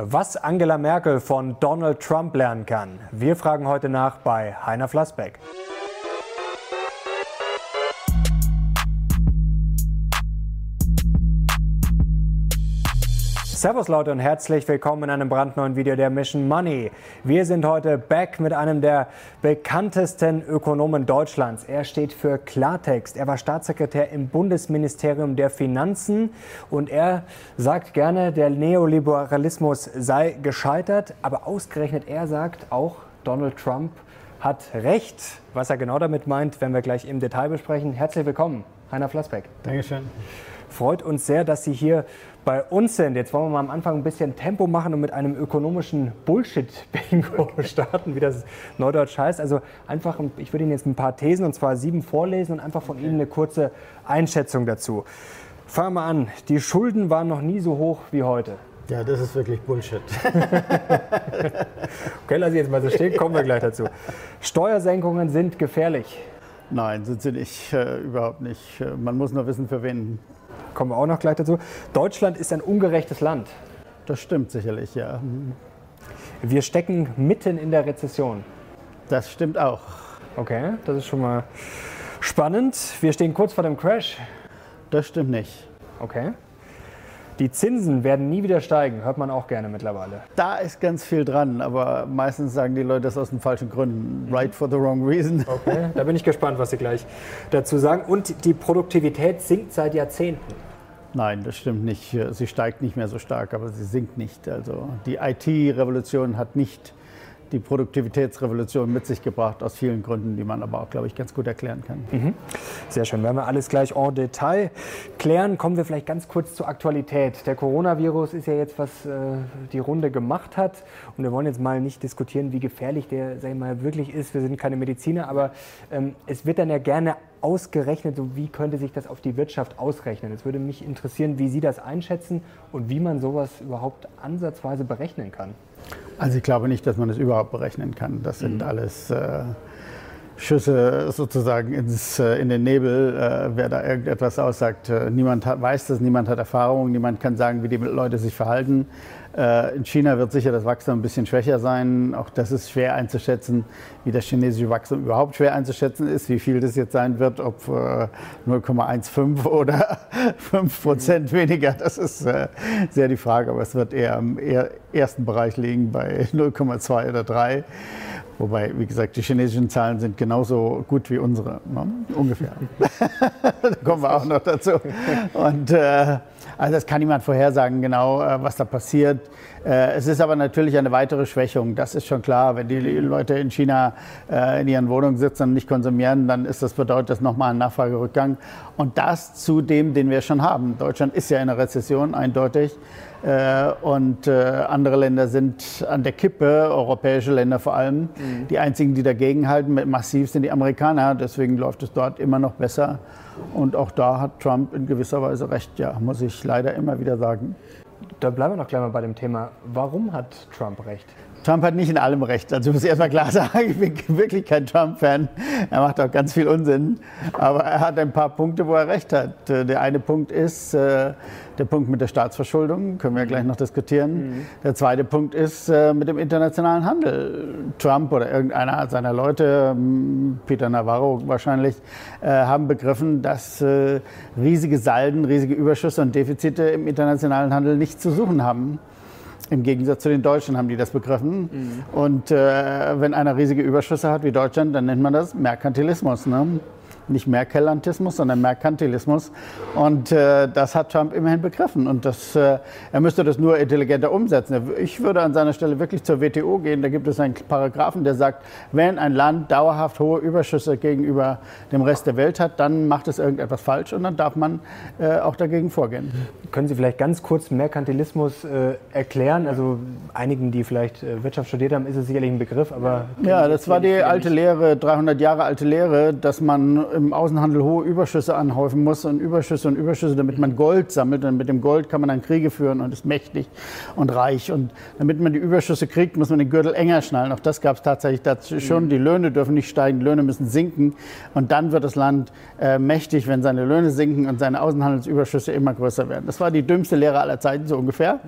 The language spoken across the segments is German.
Was Angela Merkel von Donald Trump lernen kann. Wir fragen heute nach bei Heiner Flassbeck. Servus Leute und herzlich willkommen in einem brandneuen Video der Mission Money. Wir sind heute back mit einem der bekanntesten Ökonomen Deutschlands. Er steht für Klartext. Er war Staatssekretär im Bundesministerium der Finanzen und er sagt gerne, der Neoliberalismus sei gescheitert, aber ausgerechnet er sagt auch, Donald Trump hat recht. Was er genau damit meint, werden wir gleich im Detail besprechen. Herzlich willkommen, Heiner Flassbeck. Dankeschön. Freut uns sehr, dass Sie hier bei uns sind. Jetzt wollen wir mal am Anfang ein bisschen Tempo machen und mit einem ökonomischen Bullshit-Bingo starten, wie das neudeutsch heißt. Also einfach, ich würde Ihnen jetzt ein paar Thesen, und zwar sieben vorlesen und einfach von okay. Ihnen eine kurze Einschätzung dazu. Fangen wir an. Die Schulden waren noch nie so hoch wie heute. Ja, das ist wirklich Bullshit. okay, lass ich jetzt mal so stehen, kommen wir gleich dazu. Steuersenkungen sind gefährlich. Nein, sind sie nicht, äh, überhaupt nicht. Äh, man muss nur wissen, für wen kommen wir auch noch gleich dazu. Deutschland ist ein ungerechtes Land. Das stimmt sicherlich, ja. Wir stecken mitten in der Rezession. Das stimmt auch. Okay, das ist schon mal spannend. Wir stehen kurz vor dem Crash. Das stimmt nicht. Okay. Die Zinsen werden nie wieder steigen, hört man auch gerne mittlerweile. Da ist ganz viel dran, aber meistens sagen die Leute das aus den falschen Gründen. Right for the wrong reason. Okay, da bin ich gespannt, was Sie gleich dazu sagen. Und die Produktivität sinkt seit Jahrzehnten. Nein, das stimmt nicht. Sie steigt nicht mehr so stark, aber sie sinkt nicht. Also die IT-Revolution hat nicht die Produktivitätsrevolution mit sich gebracht, aus vielen Gründen, die man aber auch, glaube ich, ganz gut erklären kann. Mhm. Sehr schön. Werden wir alles gleich en Detail klären, kommen wir vielleicht ganz kurz zur Aktualität. Der Coronavirus ist ja jetzt, was äh, die Runde gemacht hat. Und wir wollen jetzt mal nicht diskutieren, wie gefährlich der sag ich mal, wirklich ist. Wir sind keine Mediziner, aber ähm, es wird dann ja gerne ausgerechnet, so wie könnte sich das auf die Wirtschaft ausrechnen. Es würde mich interessieren, wie Sie das einschätzen und wie man sowas überhaupt ansatzweise berechnen kann. Also ich glaube nicht, dass man das überhaupt berechnen kann. Das sind mhm. alles äh, Schüsse sozusagen ins, äh, in den Nebel, äh, wer da irgendetwas aussagt. Äh, niemand hat, weiß das, niemand hat Erfahrung, niemand kann sagen, wie die Leute sich verhalten. Äh, in China wird sicher das Wachstum ein bisschen schwächer sein. Auch das ist schwer einzuschätzen, wie das chinesische Wachstum überhaupt schwer einzuschätzen ist, wie viel das jetzt sein wird, ob 0,15 äh, oder 5 Prozent weniger. Das ist äh, sehr die Frage, aber es wird eher im ersten Bereich liegen bei 0,2 oder 3. Wobei, wie gesagt, die chinesischen Zahlen sind genauso gut wie unsere, ne? ungefähr. da kommen wir auch noch dazu. Und äh, also das kann niemand vorhersagen, genau, äh, was da passiert. Äh, es ist aber natürlich eine weitere Schwächung. Das ist schon klar. Wenn die Leute in China äh, in ihren Wohnungen sitzen und nicht konsumieren, dann ist das bedeutet das nochmal ein Nachfragerückgang. Und das zu dem, den wir schon haben. Deutschland ist ja in einer Rezession, eindeutig. Und andere Länder sind an der Kippe, europäische Länder vor allem. Mhm. Die einzigen, die dagegenhalten, massiv sind die Amerikaner. Deswegen läuft es dort immer noch besser. Und auch da hat Trump in gewisser Weise recht, ja, muss ich leider immer wieder sagen. Da bleiben wir noch gleich mal bei dem Thema. Warum hat Trump recht? Trump hat nicht in allem recht. Also ich muss erst mal klar sagen, ich bin wirklich kein Trump-Fan. Er macht auch ganz viel Unsinn. Aber er hat ein paar Punkte, wo er recht hat. Der eine Punkt ist äh, der Punkt mit der Staatsverschuldung, können wir gleich noch diskutieren. Mhm. Der zweite Punkt ist äh, mit dem internationalen Handel. Trump oder irgendeiner seiner Leute, hm, Peter Navarro wahrscheinlich, äh, haben begriffen, dass riesige Salden, riesige Überschüsse und Defizite im internationalen Handel nichts zu suchen haben. Im Gegensatz zu den Deutschen haben die das begriffen. Mhm. Und äh, wenn einer riesige Überschüsse hat wie Deutschland, dann nennt man das Merkantilismus. Ne? Nicht Merkelantismus, sondern Merkantilismus. Und äh, das hat Trump immerhin begriffen. Und das, äh, er müsste das nur intelligenter umsetzen. Ich würde an seiner Stelle wirklich zur WTO gehen. Da gibt es einen Paragraphen, der sagt, wenn ein Land dauerhaft hohe Überschüsse gegenüber dem Rest der Welt hat, dann macht es irgendetwas falsch und dann darf man äh, auch dagegen vorgehen. Können Sie vielleicht ganz kurz Merkantilismus äh, erklären? Also einigen, die vielleicht äh, Wirtschaft studiert haben, ist es sicherlich ein Begriff, aber... Ja, das war die alte Lehre, 300 Jahre alte Lehre, dass man im Außenhandel hohe Überschüsse anhäufen muss und Überschüsse und Überschüsse, damit man Gold sammelt. Und mit dem Gold kann man dann Kriege führen und ist mächtig und reich. Und damit man die Überschüsse kriegt, muss man den Gürtel enger schnallen. Auch das gab es tatsächlich dazu schon. Die Löhne dürfen nicht steigen, die Löhne müssen sinken. Und dann wird das Land äh, mächtig, wenn seine Löhne sinken und seine Außenhandelsüberschüsse immer größer werden. Das war die dümmste Lehre aller Zeiten, so ungefähr.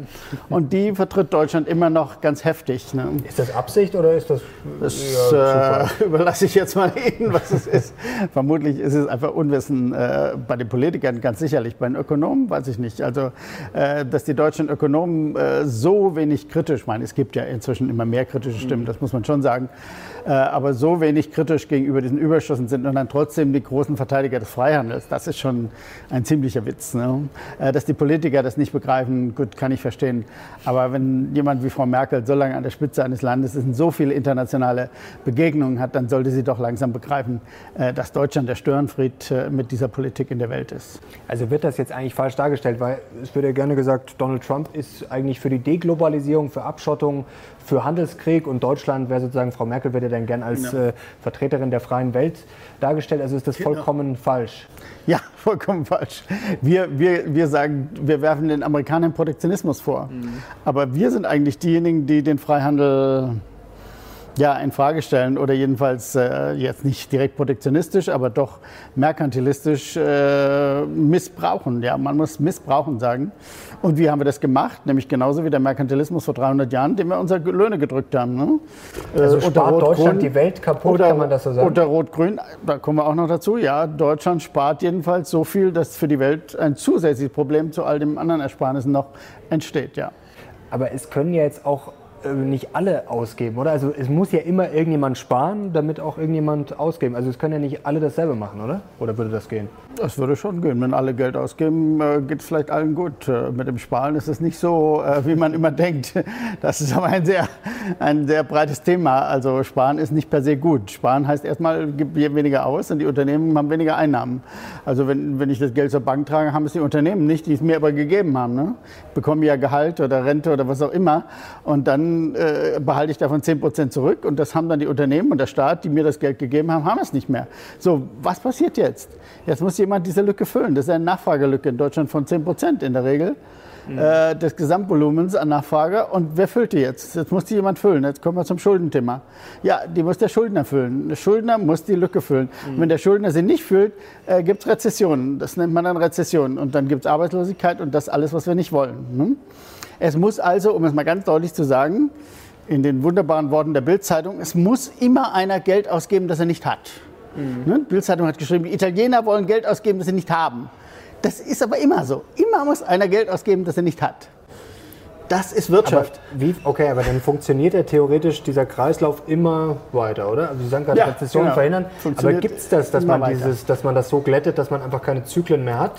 Und die vertritt Deutschland immer noch ganz heftig. Ne? Ist das Absicht oder ist das? Das ja, äh, überlasse ich jetzt mal Ihnen, was es ist. Vermutlich ist es einfach Unwissen äh, bei den Politikern, ganz sicherlich. Bei den Ökonomen weiß ich nicht. Also, äh, dass die deutschen Ökonomen äh, so wenig kritisch, ich meine, es gibt ja inzwischen immer mehr kritische Stimmen, das muss man schon sagen, aber so wenig kritisch gegenüber diesen Überschüssen sind und dann trotzdem die großen Verteidiger des Freihandels, das ist schon ein ziemlicher Witz. Ne? Äh, dass die Politiker das nicht begreifen, gut, kann ich verstehen. Aber wenn jemand wie Frau Merkel so lange an der Spitze eines Landes ist und so viele internationale Begegnungen hat, dann sollte sie doch langsam begreifen, äh, dass Deutschland der Störenfried mit dieser Politik in der Welt ist. Also wird das jetzt eigentlich falsch dargestellt, weil es wird ja gerne gesagt, Donald Trump ist eigentlich für die Deglobalisierung, für Abschottung, für Handelskrieg und Deutschland wäre sozusagen, Frau Merkel wird ja dann gern als ja. äh, Vertreterin der freien Welt dargestellt. Also ist das genau. vollkommen falsch. Ja, vollkommen falsch. Wir, wir, wir sagen, wir werfen den Amerikanern Protektionismus vor. Mhm. Aber wir sind eigentlich diejenigen, die den Freihandel ja, in Frage stellen oder jedenfalls äh, jetzt nicht direkt protektionistisch, aber doch merkantilistisch äh, missbrauchen. Ja, man muss missbrauchen sagen. Und wie haben wir das gemacht? Nämlich genauso wie der Merkantilismus vor 300 Jahren, dem wir unsere Löhne gedrückt haben. Ne? Also äh, spart Deutschland die Welt kaputt, oder, kann man das so sagen? Unter Rot-Grün, da kommen wir auch noch dazu. Ja, Deutschland spart jedenfalls so viel, dass für die Welt ein zusätzliches Problem zu all den anderen Ersparnissen noch entsteht. Ja. Aber es können ja jetzt auch äh, nicht alle ausgeben, oder? Also es muss ja immer irgendjemand sparen, damit auch irgendjemand ausgeben. Also es können ja nicht alle dasselbe machen, oder? Oder würde das gehen? Das würde schon gehen. Wenn alle Geld ausgeben, äh, geht es vielleicht allen gut. Äh, mit dem Sparen ist es nicht so, wie man immer denkt. Das ist aber ein sehr, ein sehr breites Thema. Also Sparen ist nicht per se gut. Sparen heißt erstmal, gibt weniger aus und die Unternehmen haben weniger Einnahmen. Also wenn, wenn ich das Geld zur Bank trage, haben es die Unternehmen nicht, die es mir aber gegeben haben. Ne? Ich bekomme ja Gehalt oder Rente oder was auch immer und dann äh, behalte ich davon 10 Prozent zurück und das haben dann die Unternehmen und der Staat, die mir das Geld gegeben haben, haben es nicht mehr. So, was passiert jetzt? Jetzt muss jemand diese Lücke füllen. Das ist eine Nachfragelücke in Deutschland von 10 Prozent in der Regel mhm. äh, des Gesamtvolumens an Nachfrage. Und wer füllt die jetzt? Jetzt muss die jemand füllen. Jetzt kommen wir zum Schuldenthema. Ja, die muss der Schuldner füllen. Der Schuldner muss die Lücke füllen. Mhm. wenn der Schuldner sie nicht füllt, äh, gibt es Rezessionen. Das nennt man dann Rezession. Und dann gibt es Arbeitslosigkeit und das alles, was wir nicht wollen. Hm? Es muss also, um es mal ganz deutlich zu sagen, in den wunderbaren Worten der Bildzeitung, es muss immer einer Geld ausgeben, das er nicht hat. Mhm. Ne? Bildzeitung hat geschrieben, die Italiener wollen Geld ausgeben, das sie nicht haben. Das ist aber immer so. Immer muss einer Geld ausgeben, das er nicht hat. Das ist Wirtschaft. Aber wie, okay, aber dann funktioniert ja theoretisch dieser Kreislauf immer weiter, oder? Also Sie sagen gerade, ja, Rezession genau. verhindern. Aber gibt es das, dass man, dieses, dass man das so glättet, dass man einfach keine Zyklen mehr hat?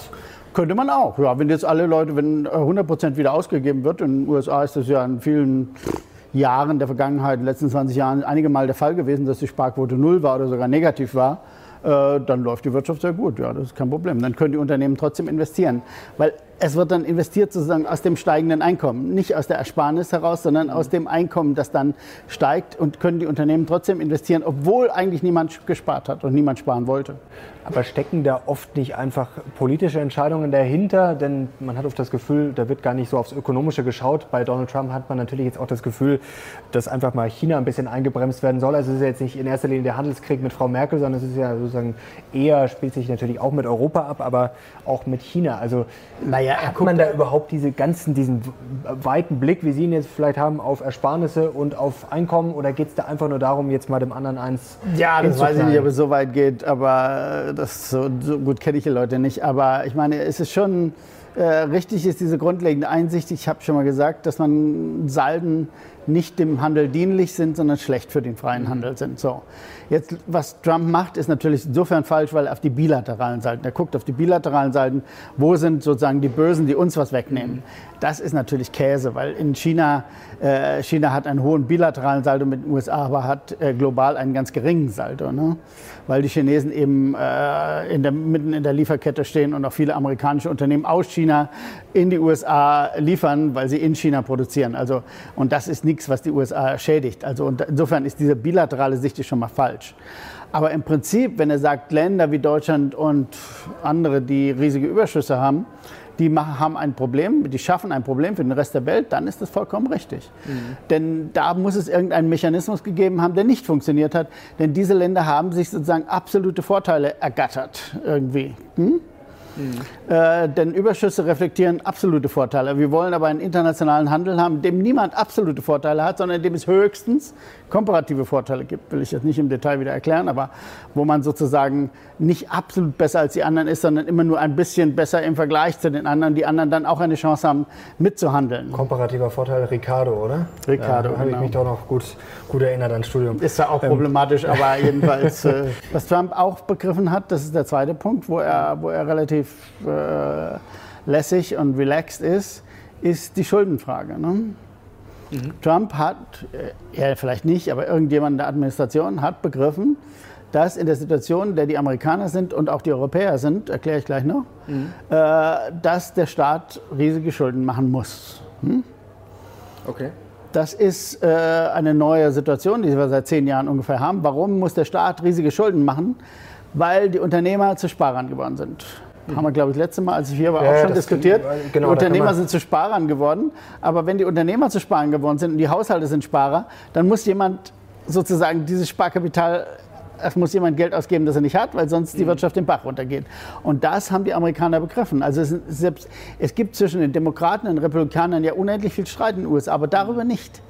Könnte man auch. Ja, wenn jetzt alle Leute, wenn 100 Prozent wieder ausgegeben wird, in den USA ist das ja in vielen Jahren der Vergangenheit, in den letzten 20 Jahren, einige Mal der Fall gewesen, dass die Sparquote null war oder sogar negativ war. Äh, dann läuft die Wirtschaft sehr gut. Ja, das ist kein Problem. Dann können die Unternehmen trotzdem investieren. Weil es wird dann investiert sozusagen aus dem steigenden Einkommen. Nicht aus der Ersparnis heraus, sondern aus dem Einkommen, das dann steigt und können die Unternehmen trotzdem investieren, obwohl eigentlich niemand gespart hat und niemand sparen wollte. Aber stecken da oft nicht einfach politische Entscheidungen dahinter? Denn man hat oft das Gefühl, da wird gar nicht so aufs Ökonomische geschaut. Bei Donald Trump hat man natürlich jetzt auch das Gefühl, dass einfach mal China ein bisschen eingebremst werden soll. Also es ist jetzt nicht in erster Linie der Handelskrieg mit Frau Merkel, sondern es ist ja sozusagen eher, spielt sich natürlich auch mit Europa ab, aber auch mit China. Also naja, hat man da überhaupt diese ganzen, diesen weiten Blick, wie Sie ihn jetzt vielleicht haben, auf Ersparnisse und auf Einkommen? Oder geht es da einfach nur darum, jetzt mal dem anderen eins Ja, das weiß ich nicht, ob es so weit geht, aber das so, so gut kenne ich die Leute nicht. Aber ich meine, es ist schon äh, richtig, ist diese grundlegende Einsicht. Ich habe schon mal gesagt, dass man Salden nicht dem Handel dienlich sind, sondern schlecht für den freien Handel sind. So. Jetzt, was Trump macht, ist natürlich insofern falsch, weil er auf die bilateralen Seiten, er guckt auf die bilateralen Seiten, wo sind sozusagen die Bösen, die uns was wegnehmen. Das ist natürlich Käse, weil in China, äh, China hat einen hohen bilateralen Saldo mit den USA, aber hat äh, global einen ganz geringen Saldo. Ne? Weil die Chinesen eben äh, in der, mitten in der Lieferkette stehen und auch viele amerikanische Unternehmen aus China in die USA liefern, weil sie in China produzieren. Also, und das ist nichts nichts, was die USA schädigt. Also insofern ist diese bilaterale Sicht schon mal falsch. Aber im Prinzip, wenn er sagt, Länder wie Deutschland und andere, die riesige Überschüsse haben, die haben ein Problem, die schaffen ein Problem für den Rest der Welt, dann ist das vollkommen richtig. Mhm. Denn da muss es irgendeinen Mechanismus gegeben haben, der nicht funktioniert hat. Denn diese Länder haben sich sozusagen absolute Vorteile ergattert irgendwie. Hm? Äh, denn Überschüsse reflektieren absolute Vorteile. Wir wollen aber einen internationalen Handel haben, dem niemand absolute Vorteile hat, sondern dem es höchstens komparative Vorteile gibt. Will ich jetzt nicht im Detail wieder erklären, aber wo man sozusagen nicht absolut besser als die anderen ist, sondern immer nur ein bisschen besser im Vergleich zu den anderen, die anderen dann auch eine Chance haben, mitzuhandeln. Komparativer Vorteil Ricardo, oder? Ricardo, ja, habe genau. ich mich doch noch gut, gut erinnert ans Studium. Ist ja auch ähm. problematisch, aber jedenfalls, äh, was Trump auch begriffen hat, das ist der zweite Punkt, wo er, wo er relativ äh, lässig und relaxed ist, ist die Schuldenfrage. Ne? Mhm. Trump hat, äh, er vielleicht nicht, aber irgendjemand in der Administration hat begriffen, dass in der Situation, in der die Amerikaner sind und auch die Europäer sind, erkläre ich gleich noch, mhm. äh, dass der Staat riesige Schulden machen muss. Hm? Okay. Das ist äh, eine neue Situation, die wir seit zehn Jahren ungefähr haben. Warum muss der Staat riesige Schulden machen? Weil die Unternehmer zu Sparern geworden sind. Mhm. Haben wir, glaube ich, letzte Mal, als ich hier war, ja, auch schon diskutiert. Genau, die Unternehmer sind zu Sparern geworden. Aber wenn die Unternehmer zu Sparern geworden sind und die Haushalte sind Sparer, dann muss jemand sozusagen dieses Sparkapital es muss jemand Geld ausgeben, das er nicht hat, weil sonst die mhm. Wirtschaft den Bach runtergeht. Und das haben die Amerikaner begriffen. Also es, selbst, es gibt zwischen den Demokraten und den Republikanern ja unendlich viel Streit in den USA, aber darüber nicht.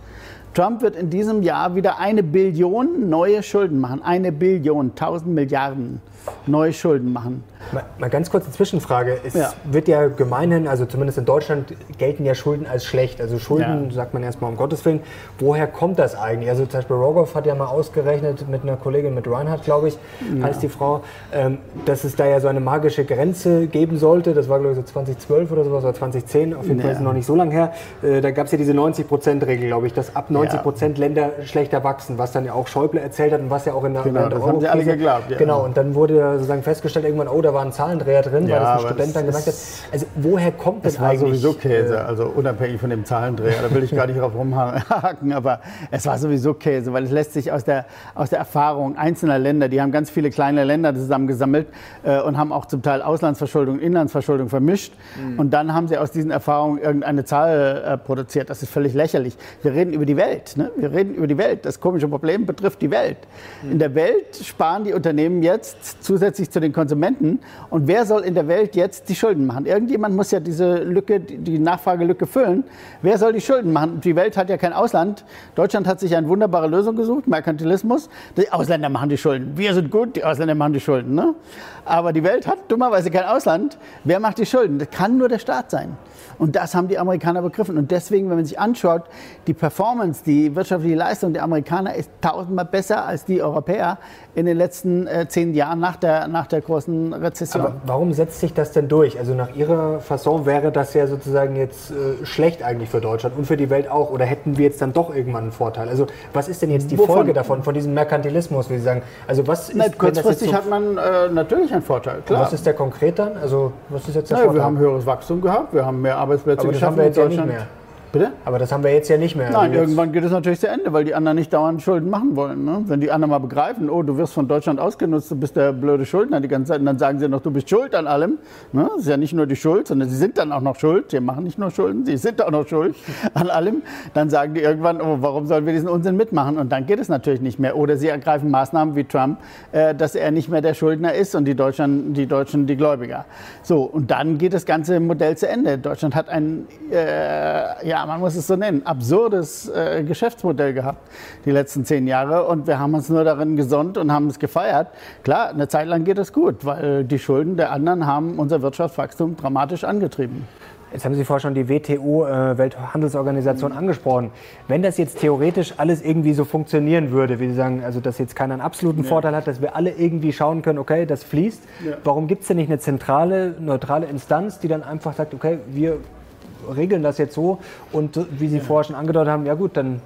Trump wird in diesem Jahr wieder eine Billion neue Schulden machen. Eine Billion, 1000 Milliarden neue Schulden machen. Mal, mal ganz kurze Zwischenfrage. Es ja. wird ja gemeinhin, also zumindest in Deutschland, gelten ja Schulden als schlecht. Also Schulden, ja. sagt man erstmal um Gottes Willen. Woher kommt das eigentlich? Also zum Beispiel Rogoff hat ja mal ausgerechnet mit einer Kollegin, mit Reinhardt, glaube ich, ja. heißt die Frau, ähm, dass es da ja so eine magische Grenze geben sollte. Das war, glaube ich, so 2012 oder sowas, oder 2010. Auf jeden Fall ist es noch nicht so lange her. Äh, da gab es ja diese 90-Prozent-Regel, glaube ich, dass ab 90 Prozent Länder schlechter wachsen, was dann ja auch Schäuble erzählt hat und was ja auch in der, genau, in der das haben sie alle geglaubt. Genau, und dann wurde sozusagen festgestellt irgendwann, oh, da war ein Zahlendreher drin, ja, weil das ein Student dann gemerkt hat. Also woher kommt das, das eigentlich? Es war sowieso Käse, äh, also unabhängig von dem Zahlendreher, da will ich gar nicht drauf rumhaken, aber es war sowieso Käse, weil es lässt sich aus der, aus der Erfahrung einzelner Länder, die haben ganz viele kleine Länder zusammengesammelt äh, und haben auch zum Teil Auslandsverschuldung, Inlandsverschuldung vermischt mhm. und dann haben sie aus diesen Erfahrungen irgendeine Zahl äh, produziert. Das ist völlig lächerlich. Wir reden über die Welt, ne? wir reden über die Welt. Das komische Problem betrifft die Welt. Mhm. In der Welt sparen die Unternehmen jetzt zusätzlich zu den Konsumenten. Und wer soll in der Welt jetzt die Schulden machen? Irgendjemand muss ja diese Lücke, die Nachfragelücke füllen. Wer soll die Schulden machen? Die Welt hat ja kein Ausland. Deutschland hat sich eine wunderbare Lösung gesucht, Merkantilismus. Die Ausländer machen die Schulden. Wir sind gut, die Ausländer machen die Schulden. Ne? Aber die Welt hat dummerweise kein Ausland. Wer macht die Schulden? Das kann nur der Staat sein. Und das haben die Amerikaner begriffen. Und deswegen, wenn man sich anschaut, die Performance, die wirtschaftliche Leistung der Amerikaner ist tausendmal besser als die Europäer in den letzten äh, zehn Jahren nach der, nach der großen Rezession. Aber warum setzt sich das denn durch? Also nach Ihrer Fasson wäre das ja sozusagen jetzt äh, schlecht eigentlich für Deutschland und für die Welt auch. Oder hätten wir jetzt dann doch irgendwann einen Vorteil? Also was ist denn jetzt die Wovon? Folge davon, von diesem Merkantilismus, wie Sie sagen? Also was ist, Na, kurzfristig so hat man äh, natürlich einen Vorteil, klar. Und was ist der konkret dann? Also was ist jetzt der naja, Vorteil? Wir haben höheres Wachstum gehabt, wir haben mehr Arbeit Arbeitsplätze Aber das haben wir jetzt ja nicht mehr. Bitte? Aber das haben wir jetzt ja nicht mehr. Nein, irgendwann geht es natürlich zu Ende, weil die anderen nicht dauernd Schulden machen wollen. Ne? Wenn die anderen mal begreifen, oh, du wirst von Deutschland ausgenutzt, du bist der blöde Schuldner die ganze Zeit, und dann sagen sie noch, du bist schuld an allem. Ne? Das ist ja nicht nur die Schuld, sondern sie sind dann auch noch schuld. Sie machen nicht nur Schulden, sie sind auch noch schuld an allem. Dann sagen die irgendwann, oh, warum sollen wir diesen Unsinn mitmachen? Und dann geht es natürlich nicht mehr. Oder sie ergreifen Maßnahmen wie Trump, äh, dass er nicht mehr der Schuldner ist und die Deutschen die, Deutschen die Gläubiger. So, und dann geht das ganze Modell zu Ende. Deutschland hat ein, äh, ja, man muss es so nennen, absurdes äh, Geschäftsmodell gehabt die letzten zehn Jahre und wir haben uns nur darin gesonnt und haben es gefeiert. Klar, eine Zeit lang geht es gut, weil die Schulden der anderen haben unser Wirtschaftswachstum dramatisch angetrieben. Jetzt haben Sie vorher schon die WTO, äh, Welthandelsorganisation, angesprochen. Wenn das jetzt theoretisch alles irgendwie so funktionieren würde, wie Sie sagen, also dass jetzt keiner einen absoluten ja. Vorteil hat, dass wir alle irgendwie schauen können, okay, das fließt, ja. warum gibt es denn nicht eine zentrale, neutrale Instanz, die dann einfach sagt, okay, wir regeln das jetzt so und wie Sie ja. vorher schon angedeutet haben, ja gut, dann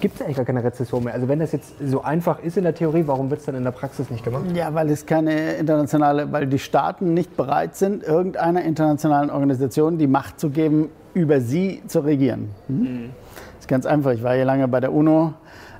gibt es eigentlich gar keine Rezession mehr. Also wenn das jetzt so einfach ist in der Theorie, warum wird es dann in der Praxis nicht gemacht? Ja, weil es keine internationale, weil die Staaten nicht bereit sind, irgendeiner internationalen Organisation die Macht zu geben, über sie zu regieren. Hm? Mhm. Das ist ganz einfach. Ich war hier lange bei der UNO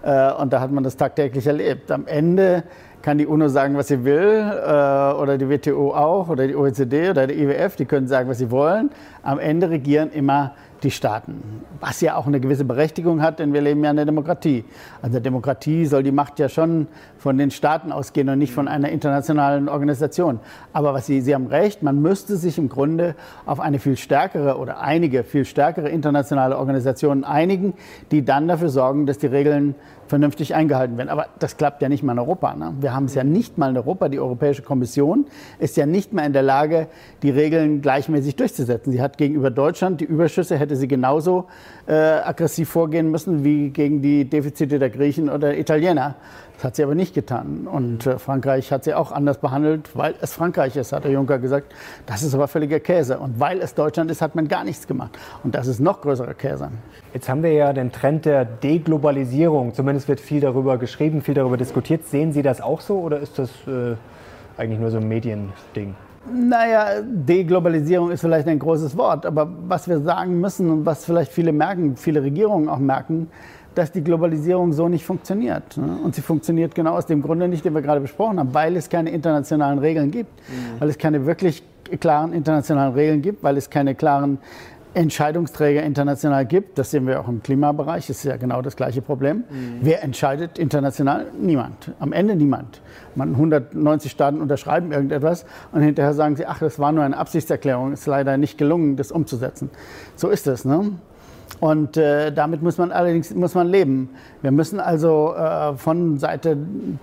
äh, und da hat man das tagtäglich erlebt. Am Ende kann die UNO sagen, was sie will, äh, oder die WTO auch, oder die OECD oder der IWF, die können sagen, was sie wollen. Am Ende regieren immer die Staaten. Was ja auch eine gewisse Berechtigung hat, denn wir leben ja in der Demokratie. Also Demokratie soll die Macht ja schon von den Staaten ausgehen und nicht von einer internationalen Organisation. Aber was Sie, Sie haben recht, man müsste sich im Grunde auf eine viel stärkere oder einige viel stärkere internationale Organisationen einigen, die dann dafür sorgen, dass die Regeln vernünftig eingehalten werden. Aber das klappt ja nicht mal in Europa. Ne? Wir haben es ja nicht mal in Europa. Die Europäische Kommission ist ja nicht mal in der Lage, die Regeln gleichmäßig durchzusetzen. Sie hat gegenüber Deutschland die Überschüsse, hätte sie genauso äh, aggressiv vorgehen müssen wie gegen die Defizite der Griechen oder Italiener. Das hat sie aber nicht getan. Und äh, Frankreich hat sie auch anders behandelt, weil es Frankreich ist, hat der Juncker gesagt. Das ist aber völliger Käse. Und weil es Deutschland ist, hat man gar nichts gemacht. Und das ist noch größerer Käse. Jetzt haben wir ja den Trend der Deglobalisierung. Zumindest wird viel darüber geschrieben, viel darüber diskutiert. Sehen Sie das auch so oder ist das äh, eigentlich nur so ein Mediending? Naja, Deglobalisierung ist vielleicht ein großes Wort, aber was wir sagen müssen und was vielleicht viele merken, viele Regierungen auch merken, dass die Globalisierung so nicht funktioniert. Ne? Und sie funktioniert genau aus dem Grunde nicht, den wir gerade besprochen haben, weil es keine internationalen Regeln gibt, mhm. weil es keine wirklich klaren internationalen Regeln gibt, weil es keine klaren Entscheidungsträger international gibt. Das sehen wir auch im Klimabereich, das ist ja genau das gleiche Problem. Mhm. Wer entscheidet international? Niemand. Am Ende niemand. Man, 190 Staaten unterschreiben irgendetwas und hinterher sagen sie, ach, das war nur eine Absichtserklärung, ist leider nicht gelungen, das umzusetzen. So ist es. Ne? Und äh, damit muss man allerdings muss man leben. Wir müssen also äh, von Seite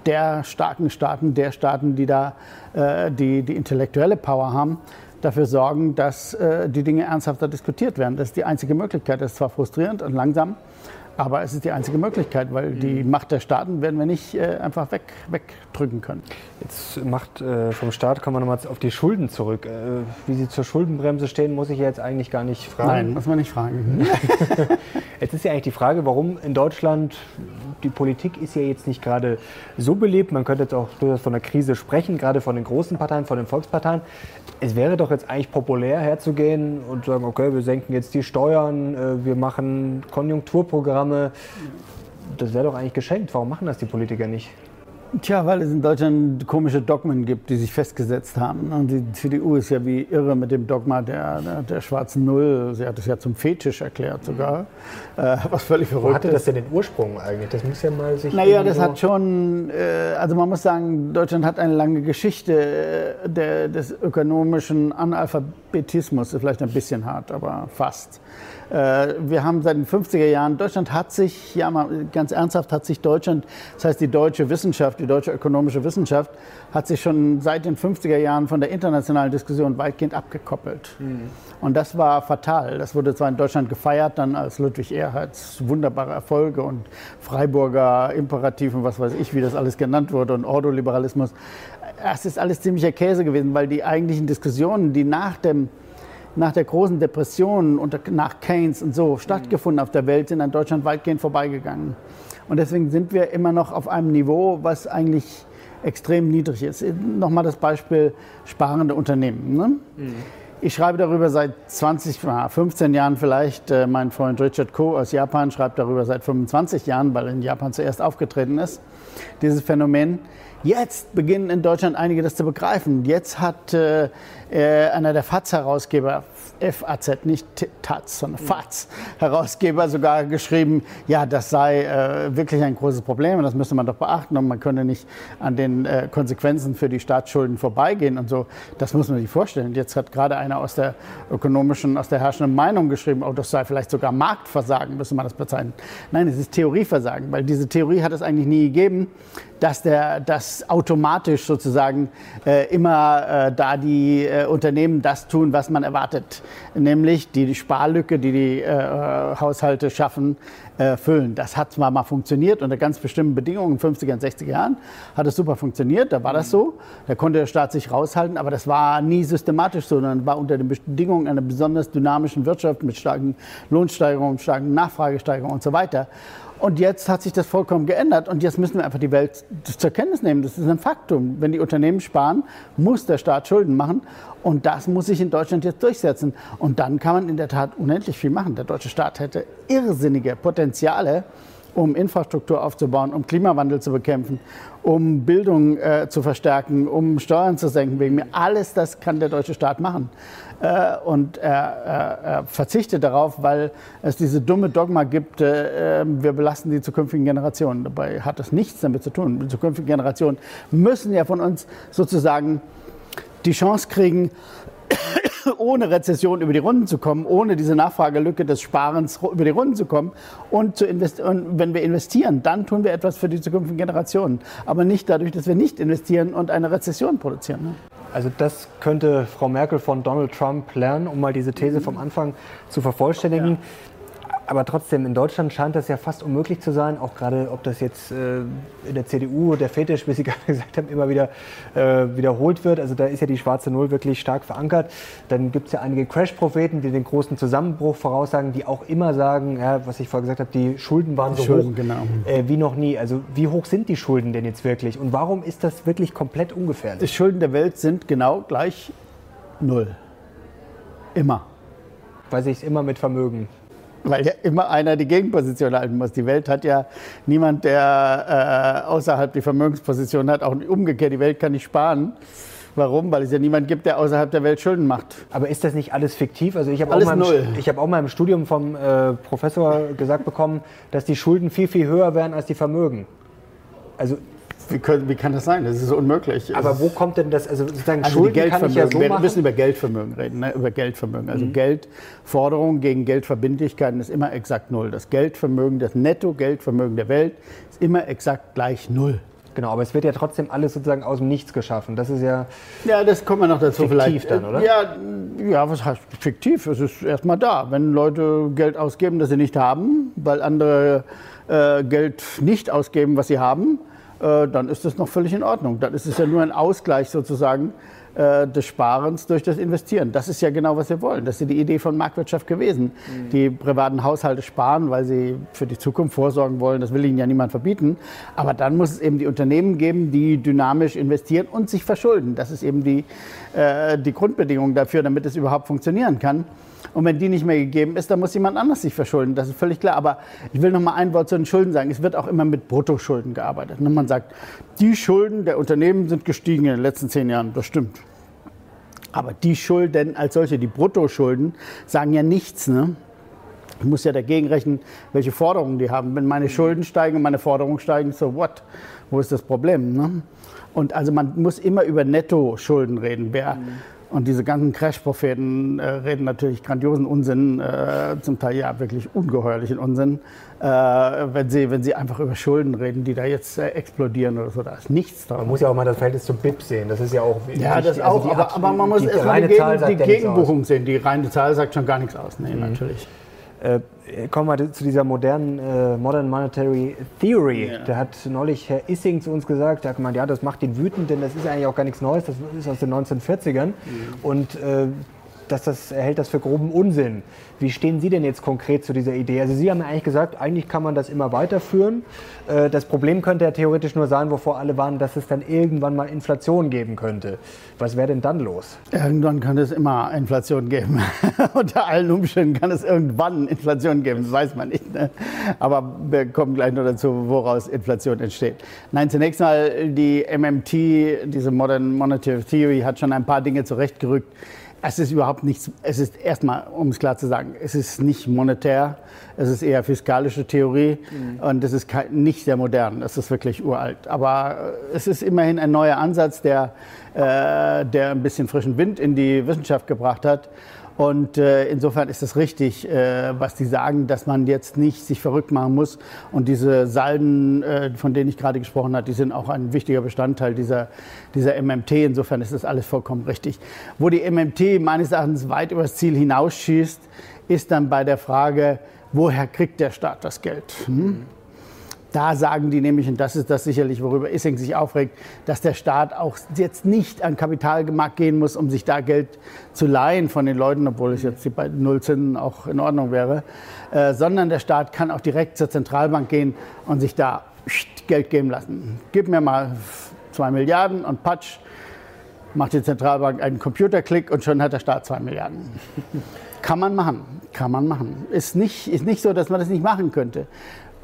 der starken Staaten, der Staaten, die da äh, die, die intellektuelle Power haben, dafür sorgen, dass äh, die Dinge ernsthafter diskutiert werden. Das ist die einzige Möglichkeit. Das ist zwar frustrierend und langsam, aber es ist die einzige Möglichkeit, weil die mhm. Macht der Staaten werden wir nicht äh, einfach weg, wegdrücken können. Jetzt Macht äh, vom Staat, kommen wir nochmal auf die Schulden zurück. Äh, wie Sie zur Schuldenbremse stehen, muss ich jetzt eigentlich gar nicht fragen. Nein, muss man nicht fragen. jetzt ist ja eigentlich die Frage, warum in Deutschland, die Politik ist ja jetzt nicht gerade so beliebt. Man könnte jetzt auch durchaus von einer Krise sprechen, gerade von den großen Parteien, von den Volksparteien. Es wäre doch jetzt eigentlich populär herzugehen und sagen, okay, wir senken jetzt die Steuern, äh, wir machen Konjunkturprogramme das wäre doch eigentlich geschenkt. Warum machen das die Politiker nicht? Tja, weil es in Deutschland komische Dogmen gibt, die sich festgesetzt haben. Und die CDU ist ja wie irre mit dem Dogma der, der, schwarzen Null. Sie hat es ja zum Fetisch erklärt sogar, äh, was völlig verrückt Wo hatte das denn den Ursprung eigentlich? Das muss ja mal sich... Naja, das hat schon, äh, also man muss sagen, Deutschland hat eine lange Geschichte äh, der, des ökonomischen Analphabetismus. Ist vielleicht ein bisschen hart, aber fast. Äh, wir haben seit den 50er Jahren, Deutschland hat sich, ja mal ganz ernsthaft hat sich Deutschland, das heißt die deutsche Wissenschaft, die deutsche ökonomische Wissenschaft, hat sich schon seit den 50er Jahren von der internationalen Diskussion weitgehend abgekoppelt. Mhm. Und das war fatal. Das wurde zwar in Deutschland gefeiert, dann als Ludwig Erhards wunderbare Erfolge und Freiburger Imperativ und was weiß ich, wie das alles genannt wurde und Ordoliberalismus. Es ist alles ziemlicher Käse gewesen, weil die eigentlichen Diskussionen, die nach dem nach der großen Depression und nach Keynes und so stattgefunden auf der Welt, sind an Deutschland weitgehend vorbeigegangen. Und deswegen sind wir immer noch auf einem Niveau, was eigentlich extrem niedrig ist. Nochmal das Beispiel sparende Unternehmen. Ne? Mhm. Ich schreibe darüber seit 20, 15 Jahren vielleicht. Äh, mein Freund Richard Ko aus Japan schreibt darüber seit 25 Jahren, weil er in Japan zuerst aufgetreten ist. Dieses Phänomen. Jetzt beginnen in Deutschland einige das zu begreifen. Jetzt hat äh, äh einer der FAZ-Herausgeber, FAZ, nicht Taz, sondern FAZ, Herausgeber sogar geschrieben, ja, das sei äh, wirklich ein großes Problem und das müsste man doch beachten und man könne nicht an den äh, Konsequenzen für die Staatsschulden vorbeigehen und so. Das muss man sich vorstellen. Jetzt hat gerade einer aus der ökonomischen, aus der herrschenden Meinung geschrieben, oh, das sei vielleicht sogar Marktversagen, müsste man das bezeichnen. Nein, es ist Theorieversagen, weil diese Theorie hat es eigentlich nie gegeben, dass der, dass automatisch sozusagen äh, immer äh, da die äh, Unternehmen das tun, was man erwartet, nämlich die, die Sparlücke, die die äh, Haushalte schaffen, erfüllen. Das hat zwar mal funktioniert unter ganz bestimmten Bedingungen in den 50er und 60er Jahren, hat es super funktioniert, da war das so. Da konnte der Staat sich raushalten, aber das war nie systematisch so, sondern war unter den Bedingungen einer besonders dynamischen Wirtschaft mit starken Lohnsteigerungen, starken Nachfragesteigerungen und so weiter. Und jetzt hat sich das vollkommen geändert und jetzt müssen wir einfach die Welt zur Kenntnis nehmen. Das ist ein Faktum. Wenn die Unternehmen sparen, muss der Staat Schulden machen und das muss sich in Deutschland jetzt durchsetzen. Und dann kann man in der Tat unendlich viel machen. Der deutsche Staat hätte irrsinnige Potenziale, um Infrastruktur aufzubauen, um Klimawandel zu bekämpfen, um Bildung äh, zu verstärken, um Steuern zu senken. Wegen mir alles das kann der deutsche Staat machen. Äh, und er, er, verzichtet darauf, weil es diese dumme Dogma gibt, äh, wir belasten die zukünftigen Generationen. Dabei hat das nichts damit zu tun. Die zukünftigen Generationen müssen ja von uns sozusagen die Chance kriegen, ohne Rezession über die Runden zu kommen, ohne diese Nachfragelücke des Sparens über die Runden zu kommen. Und, zu und wenn wir investieren, dann tun wir etwas für die zukünftigen Generationen. Aber nicht dadurch, dass wir nicht investieren und eine Rezession produzieren. Ne? Also das könnte Frau Merkel von Donald Trump lernen, um mal diese These vom Anfang zu vervollständigen. Ja aber trotzdem, in Deutschland scheint das ja fast unmöglich zu sein, auch gerade, ob das jetzt äh, in der CDU, der Fetisch, wie Sie gerade gesagt haben, immer wieder äh, wiederholt wird. Also da ist ja die schwarze Null wirklich stark verankert. Dann gibt es ja einige Crash-Propheten, die den großen Zusammenbruch voraussagen, die auch immer sagen, ja, was ich vorher gesagt habe, die Schulden waren so Schulden, hoch genau. äh, wie noch nie. Also wie hoch sind die Schulden denn jetzt wirklich? Und warum ist das wirklich komplett ungefährlich? Die Schulden der Welt sind genau gleich Null. Immer. Weil sich es immer mit Vermögen weil ja immer einer die Gegenposition halten muss. Die Welt hat ja niemand, der äh, außerhalb die Vermögensposition hat. Auch umgekehrt, die Welt kann nicht sparen. Warum? Weil es ja niemand gibt, der außerhalb der Welt Schulden macht. Aber ist das nicht alles fiktiv? Also ich habe auch, hab auch mal im Studium vom äh, Professor gesagt bekommen, dass die Schulden viel, viel höher wären als die Vermögen. Also wie, können, wie, kann das sein? Das ist unmöglich. Aber wo kommt denn das? Also sozusagen also Schulden kann ich ja so Wir müssen über Geldvermögen reden, ne? über Geldvermögen. Also mhm. Geldforderungen gegen Geldverbindlichkeiten ist immer exakt null. Das Geldvermögen, das Netto-Geldvermögen der Welt ist immer exakt gleich null. Genau, aber es wird ja trotzdem alles sozusagen aus dem Nichts geschaffen. Das ist ja. Ja, das kommen wir noch dazu fiktiv vielleicht. dann, oder? Ja, ja, was heißt fiktiv? Es ist erstmal da. Wenn Leute Geld ausgeben, das sie nicht haben, weil andere äh, Geld nicht ausgeben, was sie haben, dann ist das noch völlig in Ordnung. Dann ist es ja nur ein Ausgleich sozusagen äh, des Sparens durch das Investieren. Das ist ja genau, was wir wollen. Das ist die Idee von Marktwirtschaft gewesen. Mhm. Die privaten Haushalte sparen, weil sie für die Zukunft vorsorgen wollen. Das will ihnen ja niemand verbieten. Aber dann muss es eben die Unternehmen geben, die dynamisch investieren und sich verschulden. Das ist eben die, äh, die Grundbedingung dafür, damit es überhaupt funktionieren kann. Und wenn die nicht mehr gegeben ist, dann muss jemand anders sich verschulden. Das ist völlig klar. Aber ich will noch mal ein Wort zu den Schulden sagen. Es wird auch immer mit Bruttoschulden gearbeitet. Und man sagt, die Schulden der Unternehmen sind gestiegen in den letzten zehn Jahren. Das stimmt. Aber die Schulden als solche, die Bruttoschulden, sagen ja nichts. Ne? Ich muss ja dagegen rechnen, welche Forderungen die haben. Wenn meine Schulden steigen und meine Forderungen steigen, so what? Wo ist das Problem? Ne? Und also man muss immer über Nettoschulden reden. Wer, mhm und diese ganzen Crash-Propheten äh, reden natürlich grandiosen Unsinn, äh, zum Teil ja wirklich ungeheuerlichen Unsinn, äh, wenn, sie, wenn sie einfach über Schulden reden, die da jetzt äh, explodieren oder so. Da ist nichts dran. Man muss ja auch mal das Verhältnis zum BIP sehen. Das ist ja auch. Ja, das also auch, aber, aber, man muss erstmal die, Gegen, die Gegenbuchung sehen. Die reine Zahl sagt schon gar nichts aus. Nee, mhm. natürlich. Äh, kommen wir zu dieser modernen äh, Modern Monetary Theory. Ja. Da hat neulich Herr Issing zu uns gesagt, er hat gemeint, ja, das macht ihn wütend, denn das ist eigentlich auch gar nichts Neues, das ist aus den 1940ern. Mhm. Und äh, dass das, hält das für groben Unsinn. Wie stehen Sie denn jetzt konkret zu dieser Idee? Also Sie haben ja eigentlich gesagt, eigentlich kann man das immer weiterführen. Äh, das Problem könnte ja theoretisch nur sein, wovor alle waren, dass es dann irgendwann mal Inflation geben könnte. Was wäre denn dann los? Irgendwann kann es immer Inflation geben. Unter allen Umständen kann es irgendwann Inflation geben, das weiß man nicht. Ne? Aber wir kommen gleich noch dazu, woraus Inflation entsteht. Nein, zunächst mal die MMT, diese Modern Monetary Theory, hat schon ein paar Dinge zurechtgerückt es ist überhaupt nichts, es ist erstmal, um es klar zu sagen, es ist nicht monetär, es ist eher fiskalische Theorie mhm. und es ist nicht sehr modern, es ist wirklich uralt. Aber äh, es ist immerhin ein neuer Ansatz, der, äh, der ein bisschen frischen Wind in die Wissenschaft gebracht hat und äh, insofern ist es richtig, äh, was die sagen, dass man jetzt nicht sich verrückt machen muss. Und diese Salden, äh, von denen ich gerade gesprochen habe, die sind auch ein wichtiger Bestandteil dieser, dieser MMT. Insofern ist das alles vollkommen richtig. Wo die MMT meines Erachtens weit übers Ziel hinausschießt, ist dann bei der Frage, woher kriegt der Staat das Geld? Hm? Da sagen die nämlich, und das ist das sicherlich, worüber Issing sich aufregt, dass der Staat auch jetzt nicht an Kapitalmarkt gehen muss, um sich da Geld zu leihen von den Leuten, obwohl es jetzt bei Nullzinsen auch in Ordnung wäre, äh, sondern der Staat kann auch direkt zur Zentralbank gehen und sich da Geld geben lassen. Gib mir mal zwei Milliarden und patsch, macht die Zentralbank einen Computerklick und schon hat der Staat zwei Milliarden. Kann man machen, kann man machen. Ist nicht, ist nicht so, dass man das nicht machen könnte.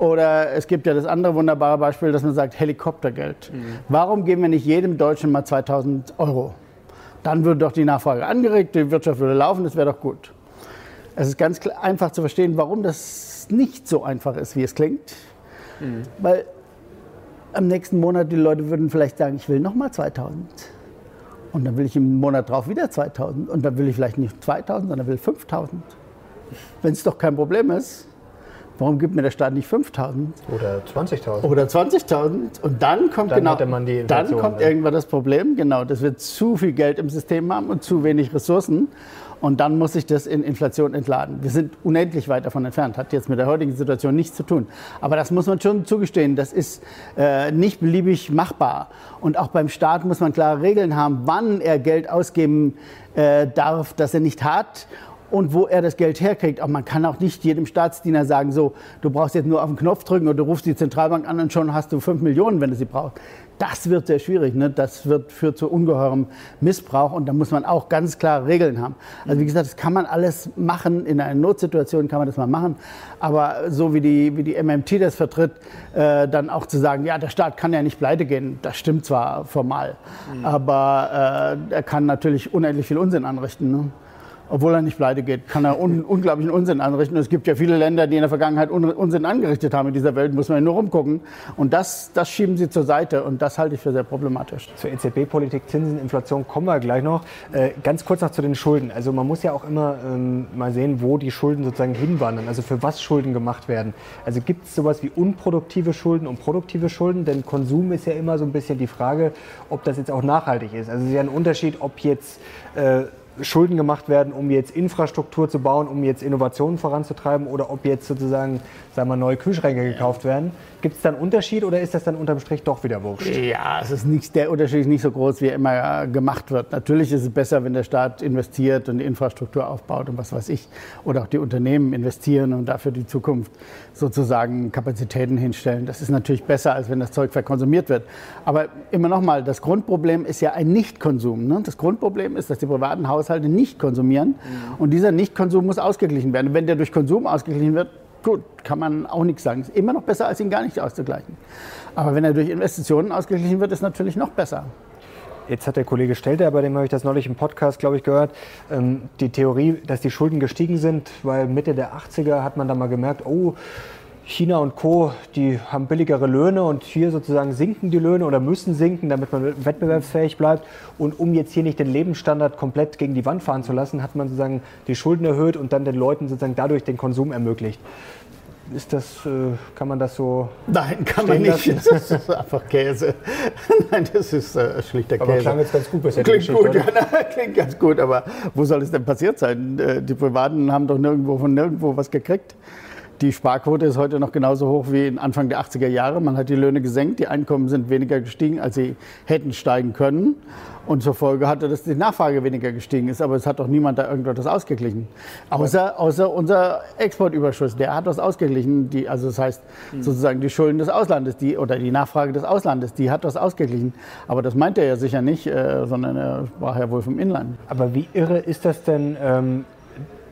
Oder es gibt ja das andere wunderbare Beispiel, dass man sagt Helikoptergeld. Mhm. Warum geben wir nicht jedem Deutschen mal 2000 Euro? Dann würde doch die Nachfrage angeregt, die Wirtschaft würde laufen, das wäre doch gut. Es ist ganz einfach zu verstehen, warum das nicht so einfach ist, wie es klingt. Mhm. Weil am nächsten Monat die Leute würden vielleicht sagen, ich will noch mal 2000. Und dann will ich im Monat drauf wieder 2000. Und dann will ich vielleicht nicht 2000, sondern will 5000. Wenn es doch kein Problem ist, warum gibt mir der Staat nicht 5000? Oder 20.000. Oder 20.000. Und dann kommt, dann genau, dann kommt ne? irgendwann das Problem, genau, dass wir zu viel Geld im System haben und zu wenig Ressourcen. Und dann muss sich das in Inflation entladen. Wir sind unendlich weit davon entfernt, hat jetzt mit der heutigen Situation nichts zu tun. Aber das muss man schon zugestehen, das ist äh, nicht beliebig machbar. Und auch beim Staat muss man klare Regeln haben, wann er Geld ausgeben äh, darf, das er nicht hat und wo er das Geld herkriegt. Aber man kann auch nicht jedem Staatsdiener sagen, so, du brauchst jetzt nur auf den Knopf drücken oder du rufst die Zentralbank an und schon hast du fünf Millionen, wenn du sie brauchst. Das wird sehr schwierig. Ne? Das wird, führt zu ungeheurem Missbrauch und da muss man auch ganz klare Regeln haben. Also wie gesagt, das kann man alles machen. In einer Notsituation kann man das mal machen. Aber so wie die, wie die MMT das vertritt, äh, dann auch zu sagen, ja, der Staat kann ja nicht pleite gehen, das stimmt zwar formal, mhm. aber äh, er kann natürlich unendlich viel Unsinn anrichten. Ne? Obwohl er nicht pleite geht, kann er un unglaublichen Unsinn anrichten. Und es gibt ja viele Länder, die in der Vergangenheit Un Unsinn angerichtet haben in dieser Welt, muss man ja nur rumgucken. Und das, das schieben sie zur Seite und das halte ich für sehr problematisch. Zur EZB-Politik, Zinsen, Inflation kommen wir gleich noch. Äh, ganz kurz noch zu den Schulden. Also man muss ja auch immer ähm, mal sehen, wo die Schulden sozusagen hinwandern, also für was Schulden gemacht werden. Also gibt es sowas wie unproduktive Schulden und produktive Schulden? Denn Konsum ist ja immer so ein bisschen die Frage, ob das jetzt auch nachhaltig ist. Also es ist ja ein Unterschied, ob jetzt äh, Schulden gemacht werden, um jetzt Infrastruktur zu bauen, um jetzt Innovationen voranzutreiben oder ob jetzt sozusagen, sagen wir, neue Kühlschränke gekauft werden. Gibt es da einen Unterschied oder ist das dann unterm Strich doch wieder wurscht? Ja, es ist nicht, der Unterschied ist nicht so groß, wie er immer gemacht wird. Natürlich ist es besser, wenn der Staat investiert und die Infrastruktur aufbaut und was weiß ich. Oder auch die Unternehmen investieren und dafür die Zukunft sozusagen Kapazitäten hinstellen. Das ist natürlich besser, als wenn das Zeug verkonsumiert wird. Aber immer noch mal, das Grundproblem ist ja ein Nichtkonsum. Ne? Das Grundproblem ist, dass die privaten Haushalte nicht konsumieren. Mhm. Und dieser Nichtkonsum muss ausgeglichen werden. Und wenn der durch Konsum ausgeglichen wird, Gut, kann man auch nichts sagen. Ist immer noch besser, als ihn gar nicht auszugleichen. Aber wenn er durch Investitionen ausgeglichen wird, ist natürlich noch besser. Jetzt hat der Kollege Stelter, bei dem habe ich das neulich im Podcast, glaube ich, gehört, ähm, die Theorie, dass die Schulden gestiegen sind, weil Mitte der 80er hat man da mal gemerkt, oh, China und Co., die haben billigere Löhne und hier sozusagen sinken die Löhne oder müssen sinken, damit man wettbewerbsfähig bleibt. Und um jetzt hier nicht den Lebensstandard komplett gegen die Wand fahren zu lassen, hat man sozusagen die Schulden erhöht und dann den Leuten sozusagen dadurch den Konsum ermöglicht. Ist das, äh, kann man das so? Nein, kann man nicht. Lassen? Das ist einfach Käse. Nein, das ist äh, schlichter Käse. Aber klang jetzt ganz gut bisher. Klingt gut, ja, na, klingt ganz gut. Aber wo soll es denn passiert sein? Äh, die Privaten haben doch nirgendwo von nirgendwo was gekriegt. Die Sparquote ist heute noch genauso hoch wie Anfang der 80er Jahre. Man hat die Löhne gesenkt, die Einkommen sind weniger gestiegen, als sie hätten steigen können. Und zur Folge hatte, dass die Nachfrage weniger gestiegen ist. Aber es hat doch niemand da irgendetwas ausgeglichen. Außer, außer unser Exportüberschuss. Der hat das ausgeglichen. Die, also das heißt hm. sozusagen die Schulden des Auslandes die, oder die Nachfrage des Auslandes, die hat das ausgeglichen. Aber das meint er ja sicher nicht, äh, sondern er sprach ja wohl vom Inland. Aber wie irre ist das denn? Ähm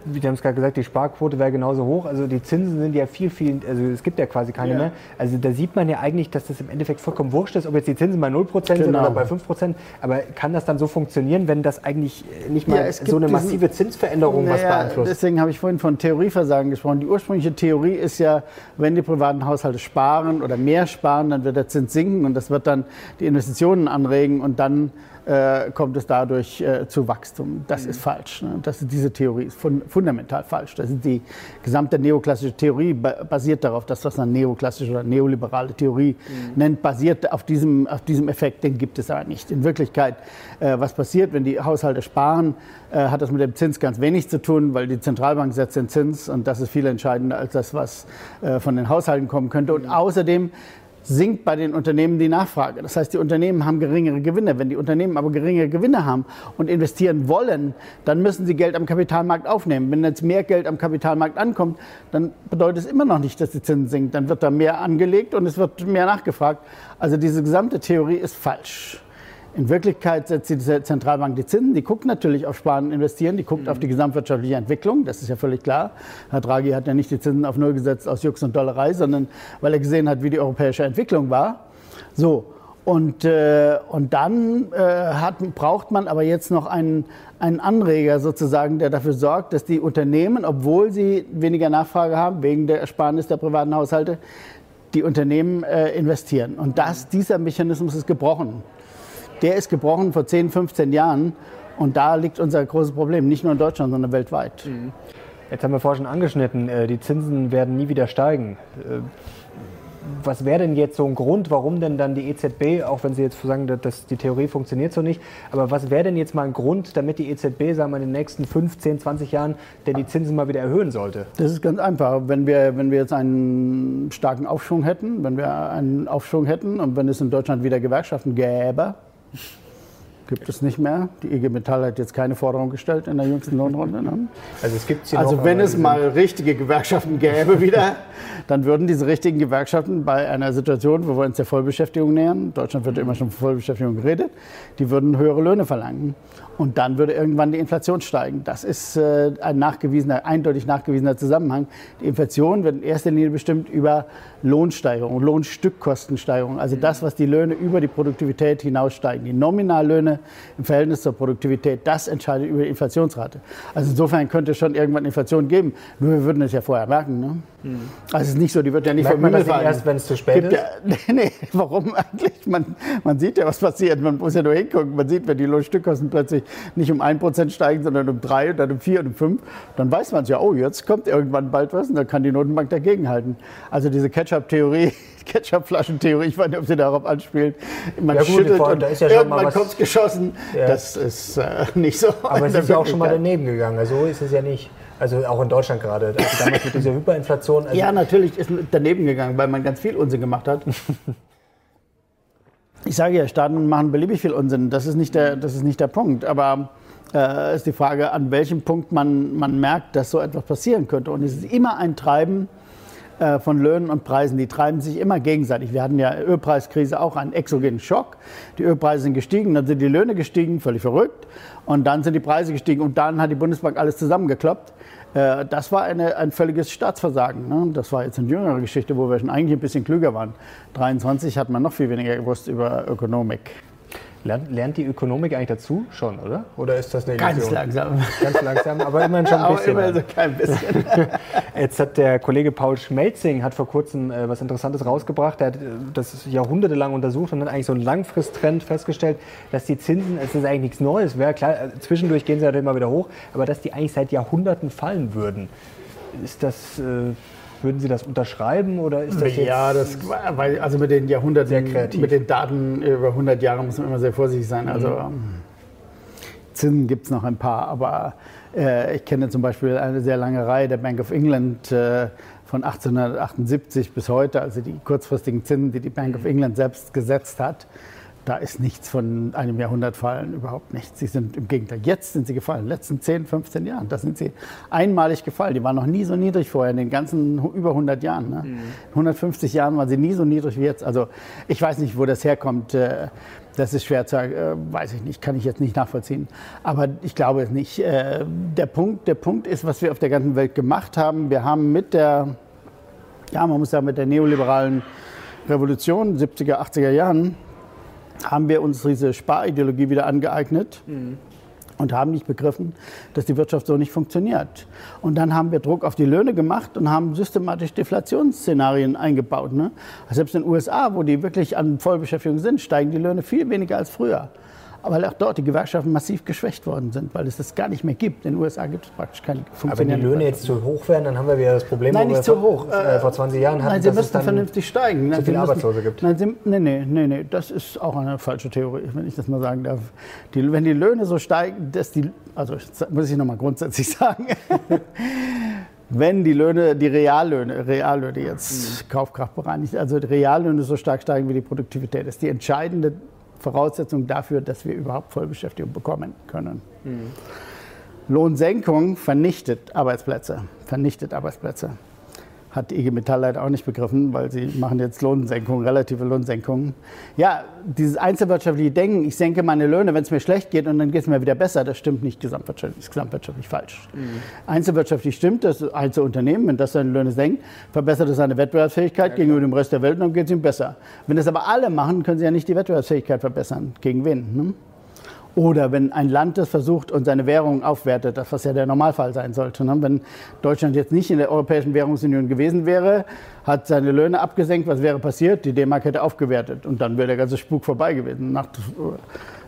wie haben es gerade gesagt, die Sparquote wäre genauso hoch. Also die Zinsen sind ja viel, viel, also es gibt ja quasi keine ja. mehr. Also da sieht man ja eigentlich, dass das im Endeffekt vollkommen wurscht ist, ob jetzt die Zinsen bei 0% genau. sind oder bei 5%. Aber kann das dann so funktionieren, wenn das eigentlich nicht mal ja, so eine massive diesen, Zinsveränderung naja, was beeinflusst? Deswegen habe ich vorhin von Theorieversagen gesprochen. Die ursprüngliche Theorie ist ja, wenn die privaten Haushalte sparen oder mehr sparen, dann wird der Zins sinken und das wird dann die Investitionen anregen und dann äh, kommt es dadurch äh, zu Wachstum. Das mhm. ist falsch. Ne? Das ist, diese Theorie ist fun fundamental falsch. Das ist die gesamte neoklassische Theorie basiert darauf, dass das eine neoklassische oder neoliberale Theorie mhm. nennt, basiert auf diesem, auf diesem Effekt. Den gibt es aber nicht. In Wirklichkeit, äh, was passiert, wenn die Haushalte sparen, äh, hat das mit dem Zins ganz wenig zu tun, weil die Zentralbank setzt den Zins und das ist viel entscheidender als das, was äh, von den Haushalten kommen könnte. Und mhm. außerdem sinkt bei den Unternehmen die Nachfrage. Das heißt, die Unternehmen haben geringere Gewinne. Wenn die Unternehmen aber geringere Gewinne haben und investieren wollen, dann müssen sie Geld am Kapitalmarkt aufnehmen. Wenn jetzt mehr Geld am Kapitalmarkt ankommt, dann bedeutet es immer noch nicht, dass die Zinsen sinken. Dann wird da mehr angelegt und es wird mehr nachgefragt. Also diese gesamte Theorie ist falsch. In Wirklichkeit setzt die Zentralbank die Zinsen. Die guckt natürlich auf Sparen und Investieren. Die guckt mhm. auf die gesamtwirtschaftliche Entwicklung. Das ist ja völlig klar. Herr Draghi hat ja nicht die Zinsen auf Null gesetzt aus Jux und Dollerei, sondern weil er gesehen hat, wie die europäische Entwicklung war. So. Und, äh, und dann äh, hat, braucht man aber jetzt noch einen, einen Anreger sozusagen, der dafür sorgt, dass die Unternehmen, obwohl sie weniger Nachfrage haben, wegen der Ersparnis der privaten Haushalte, die Unternehmen äh, investieren. Und das, dieser Mechanismus ist gebrochen der ist gebrochen vor 10, 15 Jahren. Und da liegt unser großes Problem, nicht nur in Deutschland, sondern weltweit. Mhm. Jetzt haben wir vorhin schon angeschnitten, äh, die Zinsen werden nie wieder steigen. Äh, was wäre denn jetzt so ein Grund, warum denn dann die EZB, auch wenn Sie jetzt sagen, dass die Theorie funktioniert so nicht, aber was wäre denn jetzt mal ein Grund, damit die EZB, sagen wir, in den nächsten 15, 20 Jahren denn die Zinsen mal wieder erhöhen sollte? Das ist ganz einfach. Wenn wir, wenn wir jetzt einen starken Aufschwung hätten, wenn wir einen Aufschwung hätten und wenn es in Deutschland wieder Gewerkschaften gäbe, Gibt es nicht mehr. Die IG Metall hat jetzt keine Forderung gestellt in der jüngsten Lohnrunde. Ne? Also, es gibt's also noch, wenn es mal richtige Gewerkschaften gäbe wieder, dann würden diese richtigen Gewerkschaften bei einer Situation, wo wir uns der Vollbeschäftigung nähern, Deutschland wird ja immer schon von Vollbeschäftigung geredet, die würden höhere Löhne verlangen. Und dann würde irgendwann die Inflation steigen. Das ist äh, ein nachgewiesener, eindeutig nachgewiesener Zusammenhang. Die Inflation wird in erster Linie bestimmt über Lohnsteigerung, Lohnstückkostensteigerung, also das, was die Löhne über die Produktivität hinaussteigen. Die Nominallöhne im Verhältnis zur Produktivität, das entscheidet über die Inflationsrate. Also insofern könnte es schon irgendwann Inflation geben, nur wir würden es ja vorher merken. Ne? Mhm. Also es ist nicht so, die wird ja nicht Merkt vom Himmel fallen. erst, wenn es zu spät ist? Ja, nee, nee, warum eigentlich? Man, man sieht ja, was passiert. Man muss ja nur hingucken. Man sieht, wenn die Lohnstückkosten plötzlich nicht um 1% steigen, sondern um 3 und dann um 4 und um 5, dann weiß man es ja, oh, jetzt kommt irgendwann bald was und dann kann die Notenbank dagegenhalten. Also diese Ketchup-Theorie, Ketchup-Flaschentheorie, ich weiß nicht, ob Sie darauf anspielen. Man ja, gut, schüttelt und ja irgendwann kommt es geschossen. Ja. Das ist äh, nicht so. Aber es ist ja auch schon mal daneben gegangen. Also so ist es ja nicht. Also auch in Deutschland gerade. Also damals mit dieser Hyperinflation. Also ja, natürlich ist daneben gegangen, weil man ganz viel Unsinn gemacht hat. Ich sage ja, Staaten machen beliebig viel Unsinn. Das ist nicht der, das ist nicht der Punkt. Aber äh, ist die Frage, an welchem Punkt man, man merkt, dass so etwas passieren könnte. Und es ist immer ein Treiben äh, von Löhnen und Preisen. Die treiben sich immer gegenseitig. Wir hatten ja Ölpreiskrise auch einen exogenen Schock. Die Ölpreise sind gestiegen, dann sind die Löhne gestiegen, völlig verrückt. Und dann sind die Preise gestiegen und dann hat die Bundesbank alles zusammengekloppt. Äh, das war eine, ein völliges Staatsversagen. Ne? Das war jetzt eine jüngere Geschichte, wo wir schon eigentlich ein bisschen klüger waren. 23 hat man noch viel weniger gewusst über Ökonomik. Lernt, lernt, die Ökonomik eigentlich dazu schon, oder? Oder ist das eine Illusion? Ganz langsam. Ganz langsam, aber immerhin schon ein bisschen. aber immerhin so kein bisschen. Jetzt hat der Kollege Paul Schmelzing hat vor kurzem äh, was Interessantes rausgebracht. Er hat äh, das jahrhundertelang untersucht und hat eigentlich so einen Langfristtrend festgestellt, dass die Zinsen, es ist eigentlich nichts Neues, wäre klar, äh, zwischendurch gehen sie natürlich mal wieder hoch, aber dass die eigentlich seit Jahrhunderten fallen würden. Ist das... Würden Sie das unterschreiben oder ist das Ja, das, weil, also mit den Jahrhunderten, mit den Daten über 100 Jahre muss man immer sehr vorsichtig sein. Also mhm. Zinsen gibt es noch ein paar, aber äh, ich kenne zum Beispiel eine sehr lange Reihe der Bank of England äh, von 1878 bis heute, also die kurzfristigen Zinsen, die die Bank of mhm. England selbst gesetzt hat da ist nichts von einem Jahrhundert fallen, überhaupt nichts. Sie sind im Gegenteil, jetzt sind sie gefallen, in den letzten 10, 15 Jahren. Da sind sie einmalig gefallen. Die waren noch nie so niedrig vorher, in den ganzen über 100 Jahren. Ne? Mhm. 150 Jahren waren sie nie so niedrig wie jetzt. Also ich weiß nicht, wo das herkommt. Äh, das ist schwer zu sagen, äh, weiß ich nicht, kann ich jetzt nicht nachvollziehen. Aber ich glaube es nicht. Äh, der Punkt, der Punkt ist, was wir auf der ganzen Welt gemacht haben. Wir haben mit der, ja, man muss sagen, mit der neoliberalen Revolution, 70er, 80er Jahren, haben wir uns diese Sparideologie wieder angeeignet. Mhm. Und haben nicht begriffen, dass die Wirtschaft so nicht funktioniert. Und dann haben wir Druck auf die Löhne gemacht und haben systematisch Deflationsszenarien eingebaut. Ne? Selbst in den USA, wo die wirklich an Vollbeschäftigung sind, steigen die Löhne viel weniger als früher. Weil auch dort die Gewerkschaften massiv geschwächt worden sind, weil es das gar nicht mehr gibt. In den USA gibt es praktisch keine Funktion. Aber wenn die Löhne jetzt zu hoch werden, dann haben wir wieder das Problem, Nein, nicht zu hoch. Äh, vor 20 Jahren hatten, Nein, sie müssen vernünftig steigen. Zu viele Arbeitslose gibt. Nein, sie, nee, nee, nee, nee, das ist auch eine falsche Theorie, wenn ich das mal sagen darf. Die, wenn die Löhne so steigen, dass die, also muss ich nochmal grundsätzlich sagen, wenn die Löhne, die Reallöhne, Reallöhne jetzt mhm. Kaufkraftbereinigt, also die Reallöhne so stark steigen wie die Produktivität, ist die entscheidende Voraussetzung dafür, dass wir überhaupt Vollbeschäftigung bekommen können. Mhm. Lohnsenkung vernichtet Arbeitsplätze, vernichtet Arbeitsplätze hat IG Metall leider auch nicht begriffen, weil sie machen jetzt Lohnsenkungen, relative Lohnsenkungen. Ja, dieses einzelwirtschaftliche Denken, ich senke meine Löhne, wenn es mir schlecht geht und dann geht es mir wieder besser, das stimmt nicht gesamtwirtschaftlich, ist gesamtwirtschaftlich falsch. Mhm. Einzelwirtschaftlich stimmt, das Einzelunternehmen, wenn das seine Löhne senkt, verbessert es seine Wettbewerbsfähigkeit ja, gegenüber dem Rest der Welt und dann geht es ihm besser. Wenn das aber alle machen, können sie ja nicht die Wettbewerbsfähigkeit verbessern. Gegen wen? Ne? Oder wenn ein Land das versucht und seine Währung aufwertet, das was ja der Normalfall sein sollte. Ne? Wenn Deutschland jetzt nicht in der Europäischen Währungsunion gewesen wäre, hat seine Löhne abgesenkt, was wäre passiert? Die D-Mark hätte aufgewertet und dann wäre der ganze Spuk vorbei gewesen. Nach,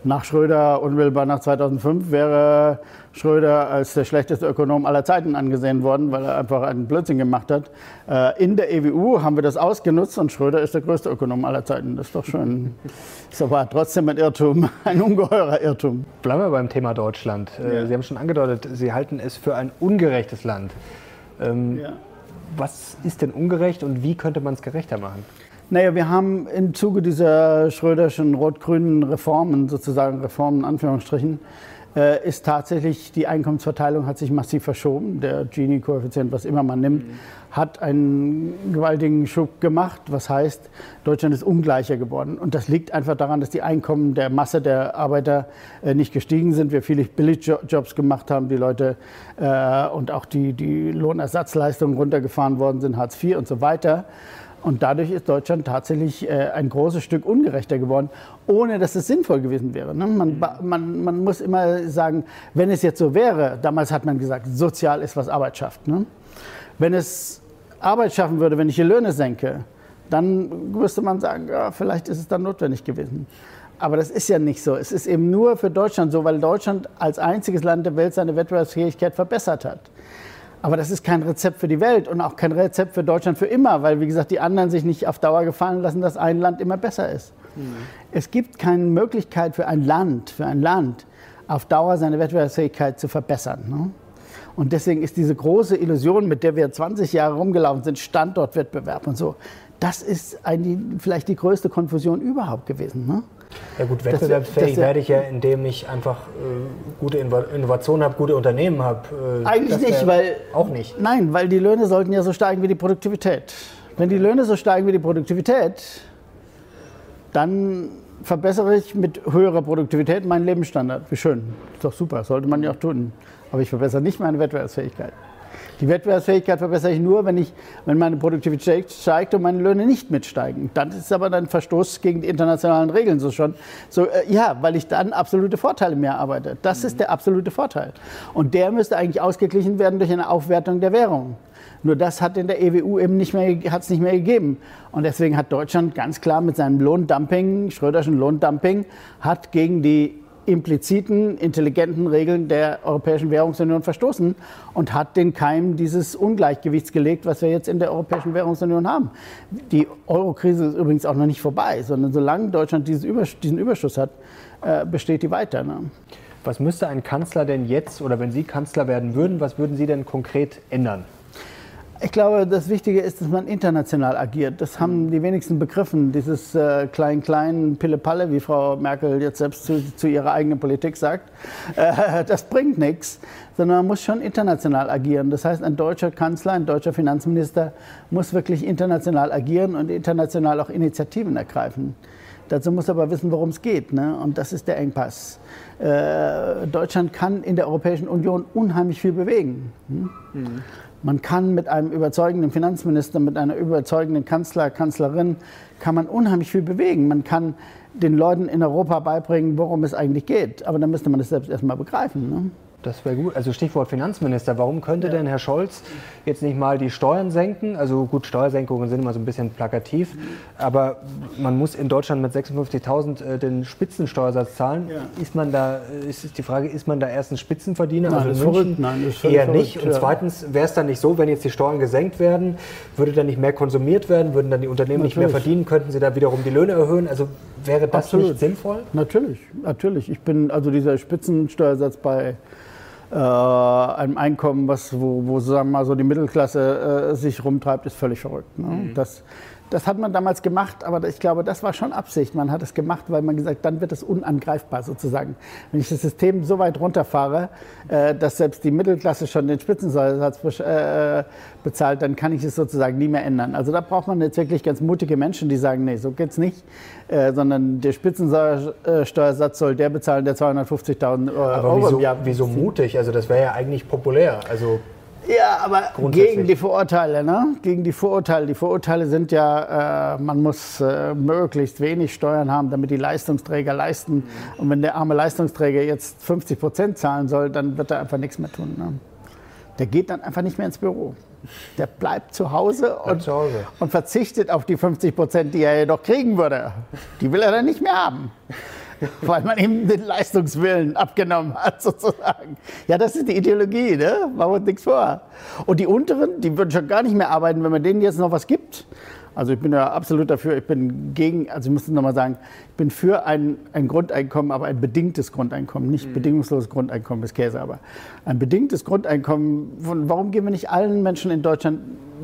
nach Schröder, unmittelbar nach 2005, wäre Schröder als der schlechteste Ökonom aller Zeiten angesehen worden, weil er einfach einen Blödsinn gemacht hat. Äh, in der EWU haben wir das ausgenutzt und Schröder ist der größte Ökonom aller Zeiten. Das ist doch schön. Das war trotzdem ein Irrtum, ein ungeheurer Irrtum. Bleiben wir beim Thema Deutschland. Äh, ja. Sie haben schon angedeutet, Sie halten es für ein ungerechtes Land. Ähm, ja. Was ist denn ungerecht und wie könnte man es gerechter machen? Naja, wir haben im Zuge dieser Schröderschen rot-grünen Reformen, sozusagen Reformen in Anführungsstrichen, äh, ist tatsächlich die Einkommensverteilung hat sich massiv verschoben. Der Gini-Koeffizient, was immer man nimmt, mhm. hat einen gewaltigen Schub gemacht. Was heißt, Deutschland ist ungleicher geworden. Und das liegt einfach daran, dass die Einkommen der Masse der Arbeiter äh, nicht gestiegen sind. Wir viele Billigjobs gemacht haben, die Leute äh, und auch die, die Lohnersatzleistungen runtergefahren worden sind, Hartz IV und so weiter. Und dadurch ist Deutschland tatsächlich äh, ein großes Stück ungerechter geworden, ohne dass es sinnvoll gewesen wäre. Ne? Man, man, man, muss immer sagen, wenn es jetzt so wäre, damals hat man gesagt, sozial ist, was Arbeit schafft. Ne? Wenn es Arbeit schaffen würde, wenn ich die Löhne senke, dann müsste man sagen, ja, vielleicht ist es dann notwendig gewesen. Aber das ist ja nicht so. Es ist eben nur für Deutschland so, weil Deutschland als einziges Land der Welt seine Wettbewerbsfähigkeit verbessert hat. Aber das ist kein Rezept für die Welt und auch kein Rezept für Deutschland für immer, weil, wie gesagt, die anderen sich nicht auf Dauer gefallen lassen, dass ein Land immer besser ist. Mhm. Es gibt keine Möglichkeit für ein Land, für ein Land auf Dauer seine Wettbewerbsfähigkeit zu verbessern. Ne? Und deswegen ist diese große Illusion, mit der wir 20 Jahre rumgelaufen sind, Standortwettbewerb und so, das ist ein, vielleicht die größte Konfusion überhaupt gewesen. Ne? Ja gut, wettbewerbsfähig werde ich ja, indem ich einfach äh, gute Innovationen habe, gute Unternehmen habe. Äh, Eigentlich nicht, weil... Auch nicht. Nein, weil die Löhne sollten ja so steigen wie die Produktivität. Wenn die Löhne so steigen wie die Produktivität, dann verbessere ich mit höherer Produktivität meinen Lebensstandard. Wie schön. Ist doch super, sollte man ja auch tun. Aber ich verbessere nicht meine Wettbewerbsfähigkeit. Die Wettbewerbsfähigkeit verbessere ich nur, wenn, ich, wenn meine Produktivität steigt und meine Löhne nicht mitsteigen. Dann ist es aber ein Verstoß gegen die internationalen Regeln so schon. So, äh, ja, weil ich dann absolute Vorteile mehr arbeite. Das mhm. ist der absolute Vorteil. Und der müsste eigentlich ausgeglichen werden durch eine Aufwertung der Währung. Nur das hat in der EWU eben nicht mehr, hat's nicht mehr gegeben. Und deswegen hat Deutschland ganz klar mit seinem Lohndumping, Schröderschen Lohndumping, hat gegen die impliziten, intelligenten Regeln der Europäischen Währungsunion verstoßen und hat den Keim dieses Ungleichgewichts gelegt, was wir jetzt in der Europäischen Währungsunion haben. Die Eurokrise ist übrigens auch noch nicht vorbei, sondern solange Deutschland diesen Überschuss hat, äh, besteht die weiter. Ne? Was müsste ein Kanzler denn jetzt, oder wenn Sie Kanzler werden würden, was würden Sie denn konkret ändern? Ich glaube, das Wichtige ist, dass man international agiert. Das haben die wenigsten begriffen. Dieses äh, Klein-Klein, Pille-Palle, wie Frau Merkel jetzt selbst zu, zu ihrer eigenen Politik sagt, äh, das bringt nichts, sondern man muss schon international agieren. Das heißt, ein deutscher Kanzler, ein deutscher Finanzminister muss wirklich international agieren und international auch Initiativen ergreifen. Dazu muss er aber wissen, worum es geht. Ne? Und das ist der Engpass. Äh, Deutschland kann in der Europäischen Union unheimlich viel bewegen. Hm? Mhm. Man kann mit einem überzeugenden Finanzminister, mit einer überzeugenden Kanzler, Kanzlerin, kann man unheimlich viel bewegen. Man kann den Leuten in Europa beibringen, worum es eigentlich geht. Aber dann müsste man es selbst erstmal begreifen. Ne? Das wäre gut. Also Stichwort Finanzminister. Warum könnte ja. denn Herr Scholz jetzt nicht mal die Steuern senken? Also gut, Steuersenkungen sind immer so ein bisschen plakativ, aber man muss in Deutschland mit 56.000 äh, den Spitzensteuersatz zahlen. Ja. Ist man da, ist die Frage, ist man da erst ein Spitzenverdiener? Nein, also in München Nein, ist eher verrückt, nicht. Und zweitens, wäre es dann nicht so, wenn jetzt die Steuern gesenkt werden, würde dann nicht mehr konsumiert werden, würden dann die Unternehmen Natürlich. nicht mehr verdienen, könnten sie da wiederum die Löhne erhöhen? Also wäre das Absolut. nicht sinnvoll? Natürlich, natürlich. Ich bin also dieser Spitzensteuersatz bei äh, einem Einkommen, was, wo, wo sagen wir mal so die Mittelklasse äh, sich rumtreibt, ist völlig verrückt. Ne? Mhm. Das, das hat man damals gemacht, aber ich glaube, das war schon Absicht. Man hat es gemacht, weil man gesagt, dann wird es unangreifbar sozusagen. Wenn ich das System so weit runterfahre, äh, dass selbst die Mittelklasse schon den Spitzensteuersatz äh, bezahlt, dann kann ich es sozusagen nie mehr ändern. Also da braucht man jetzt wirklich ganz mutige Menschen, die sagen, nee, so geht's nicht, äh, sondern der Spitzensteuersatz soll der bezahlen, der 250.000 Euro wieso, im Jahr. Wieso mutig? Also das wäre ja eigentlich populär. Also ja, aber gegen die Vorurteile, ne? Gegen die Vorurteile. Die Vorurteile sind ja, äh, man muss äh, möglichst wenig Steuern haben, damit die Leistungsträger leisten. Und wenn der arme Leistungsträger jetzt 50 Prozent zahlen soll, dann wird er einfach nichts mehr tun. Ne? Der geht dann einfach nicht mehr ins Büro. Der bleibt zu Hause und, zu Hause. und verzichtet auf die 50 Prozent, die er jedoch kriegen würde. Die will er dann nicht mehr haben. weil man ihm den Leistungswillen abgenommen hat, sozusagen. Ja, das ist die Ideologie, ne? Machen wir uns nichts vor. Und die Unteren, die würden schon gar nicht mehr arbeiten, wenn man denen jetzt noch was gibt. Also ich bin ja absolut dafür, ich bin gegen, also ich muss noch mal sagen, ich bin für ein, ein Grundeinkommen, aber ein bedingtes Grundeinkommen, nicht mhm. bedingungsloses Grundeinkommen, ist Käse, aber ein bedingtes Grundeinkommen. Von, warum geben wir nicht allen Menschen in Deutschland,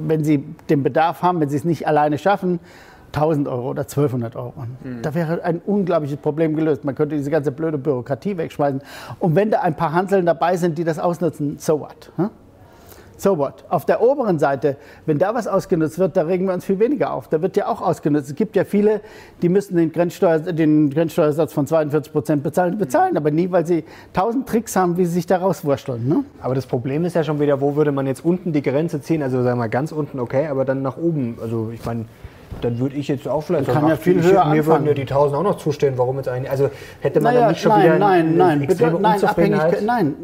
wenn sie den Bedarf haben, wenn sie es nicht alleine schaffen, 1000 Euro oder 1200 Euro. Mhm. Da wäre ein unglaubliches Problem gelöst. Man könnte diese ganze blöde Bürokratie wegschmeißen. Und wenn da ein paar Hanseln dabei sind, die das ausnutzen, so what? Hm? So what? Auf der oberen Seite, wenn da was ausgenutzt wird, da regen wir uns viel weniger auf. Da wird ja auch ausgenutzt. Es gibt ja viele, die müssen den, Grenzsteuer, den Grenzsteuersatz von 42 Prozent bezahlen, bezahlen, aber nie, weil sie tausend Tricks haben, wie sie sich da rauswurschteln. Ne? Aber das Problem ist ja schon wieder, wo würde man jetzt unten die Grenze ziehen? Also sagen wir mal ganz unten, okay, aber dann nach oben. Also ich meine, dann würde ich jetzt auch vielleicht kann ja viel höher Mir würden ja die 1000 auch noch zustehen. Warum jetzt eigentlich? Also hätte man naja, dann nicht schon nein, wieder nein, nein, extreme nein, Unzufriedenheit? Nein,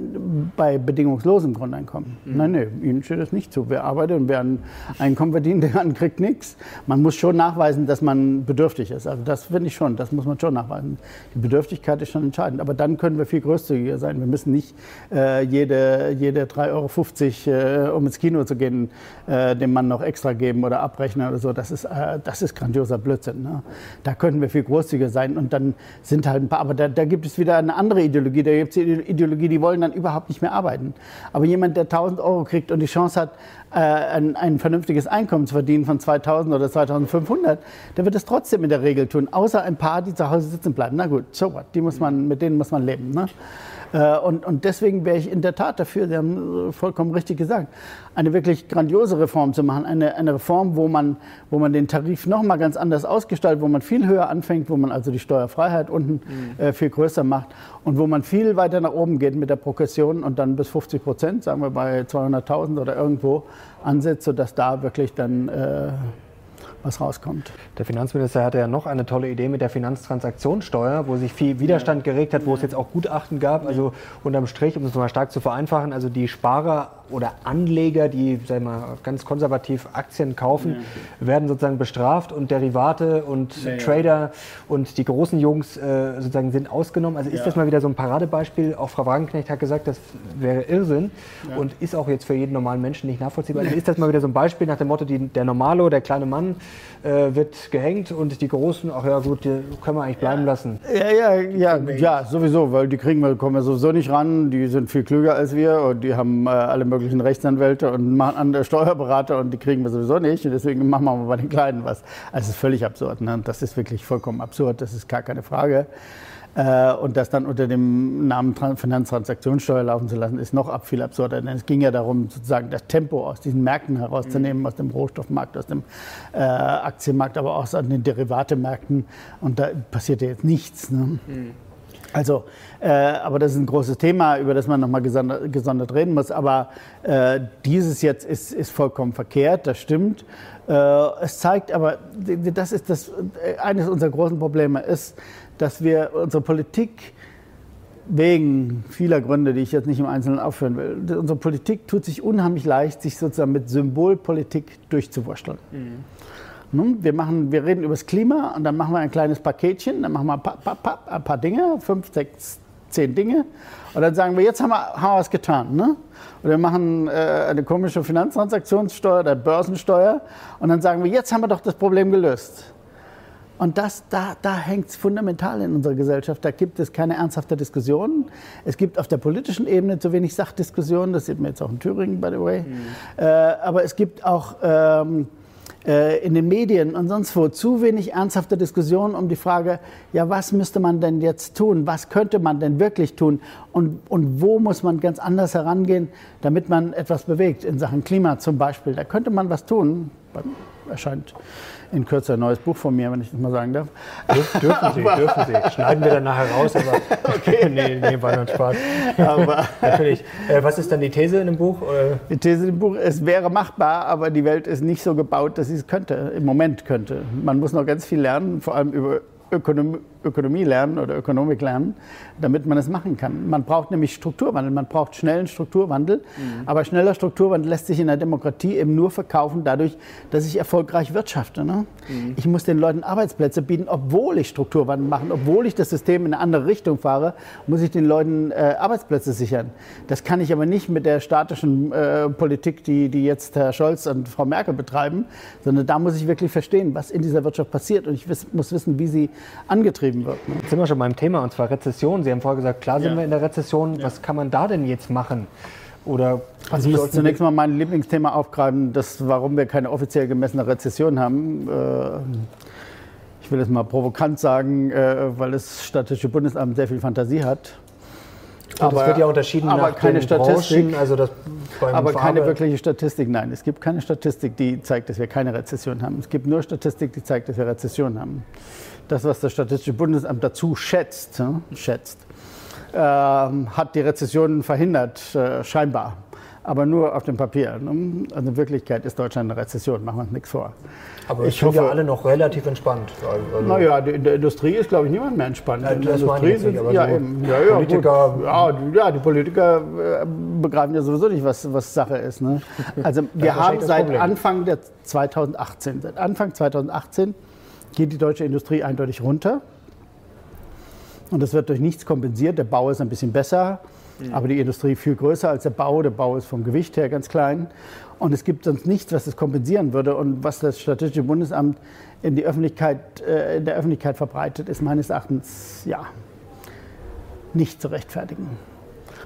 bei bedingungslosem Grundeinkommen. Mhm. Nein, nein, Ihnen steht das nicht zu. Wer arbeitet und wer ein Einkommen verdient, der kriegt nichts. Man muss schon nachweisen, dass man bedürftig ist. Also das finde ich schon, das muss man schon nachweisen. Die Bedürftigkeit ist schon entscheidend. Aber dann können wir viel großzügiger sein. Wir müssen nicht äh, jede, jede 3,50 Euro, äh, um ins Kino zu gehen, äh, dem Mann noch extra geben oder abrechnen oder so. Das ist äh, das ist grandioser Blödsinn. Ne? Da könnten wir viel großzügiger sein und dann sind halt ein paar, aber da, da gibt es wieder eine andere Ideologie. Da gibt es die Ideologie, die wollen dann überhaupt nicht mehr arbeiten. Aber jemand, der 1000 Euro kriegt und die Chance hat, äh, ein, ein, vernünftiges Einkommen zu verdienen von 2000 oder 2500, der wird es trotzdem in der Regel tun, außer ein paar, die zu Hause sitzen bleiben. Na gut, so what, die muss man, mit denen muss man leben. Ne? Äh, und, und deswegen wäre ich in der Tat dafür, Sie haben vollkommen richtig gesagt, eine wirklich grandiose Reform zu machen. Eine, eine Reform, wo man, wo man den Tarif noch mal ganz anders ausgestaltet, wo man viel höher anfängt, wo man also die Steuerfreiheit unten mhm. äh, viel größer macht und wo man viel weiter nach oben geht mit der Progression und dann bis 50 Prozent, sagen wir bei 200.000 oder irgendwo ansetzt, sodass da wirklich dann äh, was rauskommt. Der Finanzminister hatte ja noch eine tolle Idee mit der Finanztransaktionssteuer, wo sich viel Widerstand geregt hat, wo es jetzt auch Gutachten gab. Also unterm Strich, um es mal stark zu vereinfachen, also die Sparer oder Anleger, die sagen wir, ganz konservativ Aktien kaufen, ja. werden sozusagen bestraft und Derivate und ja, Trader und die großen Jungs äh, sozusagen sind ausgenommen. Also ist das mal wieder so ein Paradebeispiel? Auch Frau Wagenknecht hat gesagt, das wäre Irrsinn und ist auch jetzt für jeden normalen Menschen nicht nachvollziehbar. Also ist das mal wieder so ein Beispiel nach dem Motto, die, der Normalo, der kleine Mann, äh, wird gehängt und die Großen, ach ja gut, die können wir eigentlich bleiben lassen. Ja, ja, ja, ja, sowieso, weil die kriegen wir, kommen wir sowieso nicht ran, die sind viel klüger als wir und die haben äh, alle möglichen Rechtsanwälte und machen andere Steuerberater und die kriegen wir sowieso nicht und deswegen machen wir mal bei den Kleinen was. Also es ist völlig absurd, ne? das ist wirklich vollkommen absurd, das ist gar keine Frage. Äh, und das dann unter dem Namen Finanztransaktionssteuer laufen zu lassen, ist noch ab viel absurder. Denn es ging ja darum, sozusagen das Tempo aus diesen Märkten herauszunehmen, mhm. aus dem Rohstoffmarkt, aus dem äh, Aktienmarkt, aber auch aus den Derivatemärkten. Und da passiert ja jetzt nichts. Ne? Mhm. Also, äh, aber das ist ein großes Thema, über das man nochmal gesondert, gesondert reden muss. Aber äh, dieses jetzt ist, ist vollkommen verkehrt, das stimmt. Äh, es zeigt aber, das ist das, äh, eines unserer großen Probleme ist, dass wir unsere Politik wegen vieler Gründe, die ich jetzt nicht im Einzelnen aufführen will. Unsere Politik tut sich unheimlich leicht, sich sozusagen mit Symbolpolitik durchzuwurschteln. Mhm. Wir, machen, wir reden über das Klima und dann machen wir ein kleines Paketchen, dann machen wir ein paar, paar, ein paar Dinge, fünf, sechs, zehn Dinge. Und dann sagen wir, jetzt haben wir, haben wir was getan. Ne? Und wir machen äh, eine komische Finanztransaktionssteuer oder Börsensteuer. Und dann sagen wir, jetzt haben wir doch das Problem gelöst. Und das, da, da hängt es fundamental in unserer Gesellschaft. Da gibt es keine ernsthafte Diskussion. Es gibt auf der politischen Ebene zu wenig Sachdiskussionen. Das sieht man jetzt auch in Thüringen, by the way. Mhm. Äh, aber es gibt auch ähm, äh, in den Medien und sonst wo zu wenig ernsthafte Diskussionen um die Frage, ja, was müsste man denn jetzt tun? Was könnte man denn wirklich tun? Und, und wo muss man ganz anders herangehen, damit man etwas bewegt in Sachen Klima zum Beispiel? Da könnte man was tun. Erscheint in Kürze ein neues Buch von mir, wenn ich das mal sagen darf. Dürf, dürfen Sie, dürfen Sie. Schneiden wir dann nachher raus, aber okay. nee, nee, war nur Spaß. Aber Natürlich. Äh, was ist dann die These in dem Buch? Die These im Buch, es wäre machbar, aber die Welt ist nicht so gebaut, dass sie es könnte, im Moment könnte. Man muss noch ganz viel lernen, vor allem über Ökonomie, Ökonomie lernen oder Ökonomik lernen, damit man es machen kann. Man braucht nämlich Strukturwandel, man braucht schnellen Strukturwandel, mhm. aber schneller Strukturwandel lässt sich in der Demokratie eben nur verkaufen dadurch, dass ich erfolgreich wirtschafte. Ne? Mhm. Ich muss den Leuten Arbeitsplätze bieten, obwohl ich Strukturwandel mache, obwohl ich das System in eine andere Richtung fahre, muss ich den Leuten äh, Arbeitsplätze sichern. Das kann ich aber nicht mit der statischen äh, Politik, die, die jetzt Herr Scholz und Frau Merkel betreiben, sondern da muss ich wirklich verstehen, was in dieser Wirtschaft passiert und ich muss wissen, wie sie angetrieben wird. Ne? Jetzt sind wir schon beim Thema, und zwar Rezession. Sie haben vorher gesagt, klar sind ja. wir in der Rezession. Ja. Was kann man da denn jetzt machen? Oder also ich muss zunächst mal mein Lieblingsthema aufgreifen, das, warum wir keine offiziell gemessene Rezession haben. Äh, ich will es mal provokant sagen, äh, weil das Statistische Bundesamt sehr viel Fantasie hat. Aber es wird ja unterschieden aber nach keine Statistik, Branchen, also das aber keine wirkliche Statistik. Nein, es gibt keine Statistik, die zeigt, dass wir keine Rezession haben. Es gibt nur Statistik, die zeigt, dass wir Rezession haben das, was das Statistische Bundesamt dazu schätzt, schätzt äh, hat die Rezession verhindert, äh, scheinbar. Aber nur auf dem Papier. Ne? Also in Wirklichkeit ist Deutschland eine Rezession, machen wir uns nichts vor. Aber ich hoffe, ja alle noch relativ entspannt. Also naja, in der Industrie ist, glaube ich, niemand mehr entspannt. Ja, in der Industrie sind ja, so eben, ja, ja, Politiker. Ja, ja, die Politiker äh, begreifen ja sowieso nicht, was, was Sache ist. Ne? Also wir haben seit Anfang der 2018, seit Anfang 2018 geht die deutsche Industrie eindeutig runter. Und das wird durch nichts kompensiert. Der Bau ist ein bisschen besser, mhm. aber die Industrie viel größer als der Bau. Der Bau ist vom Gewicht her ganz klein. Und es gibt sonst nichts, was das kompensieren würde. Und was das Statistische Bundesamt in, die Öffentlichkeit, äh, in der Öffentlichkeit verbreitet, ist meines Erachtens ja, nicht zu rechtfertigen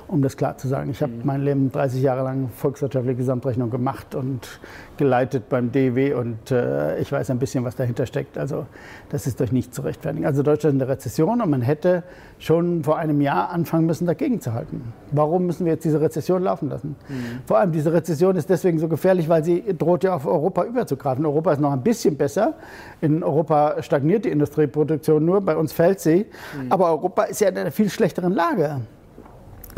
um das klar zu sagen. Ich habe mhm. mein Leben 30 Jahre lang volkswirtschaftliche Gesamtrechnung gemacht und geleitet beim DW und äh, ich weiß ein bisschen, was dahinter steckt. Also das ist durch nichts zu rechtfertigen. Also Deutschland in der Rezession und man hätte schon vor einem Jahr anfangen müssen, dagegen zu halten. Warum müssen wir jetzt diese Rezession laufen lassen? Mhm. Vor allem diese Rezession ist deswegen so gefährlich, weil sie droht ja auf Europa überzugreifen. Europa ist noch ein bisschen besser. In Europa stagniert die Industrieproduktion nur, bei uns fällt sie. Mhm. Aber Europa ist ja in einer viel schlechteren Lage.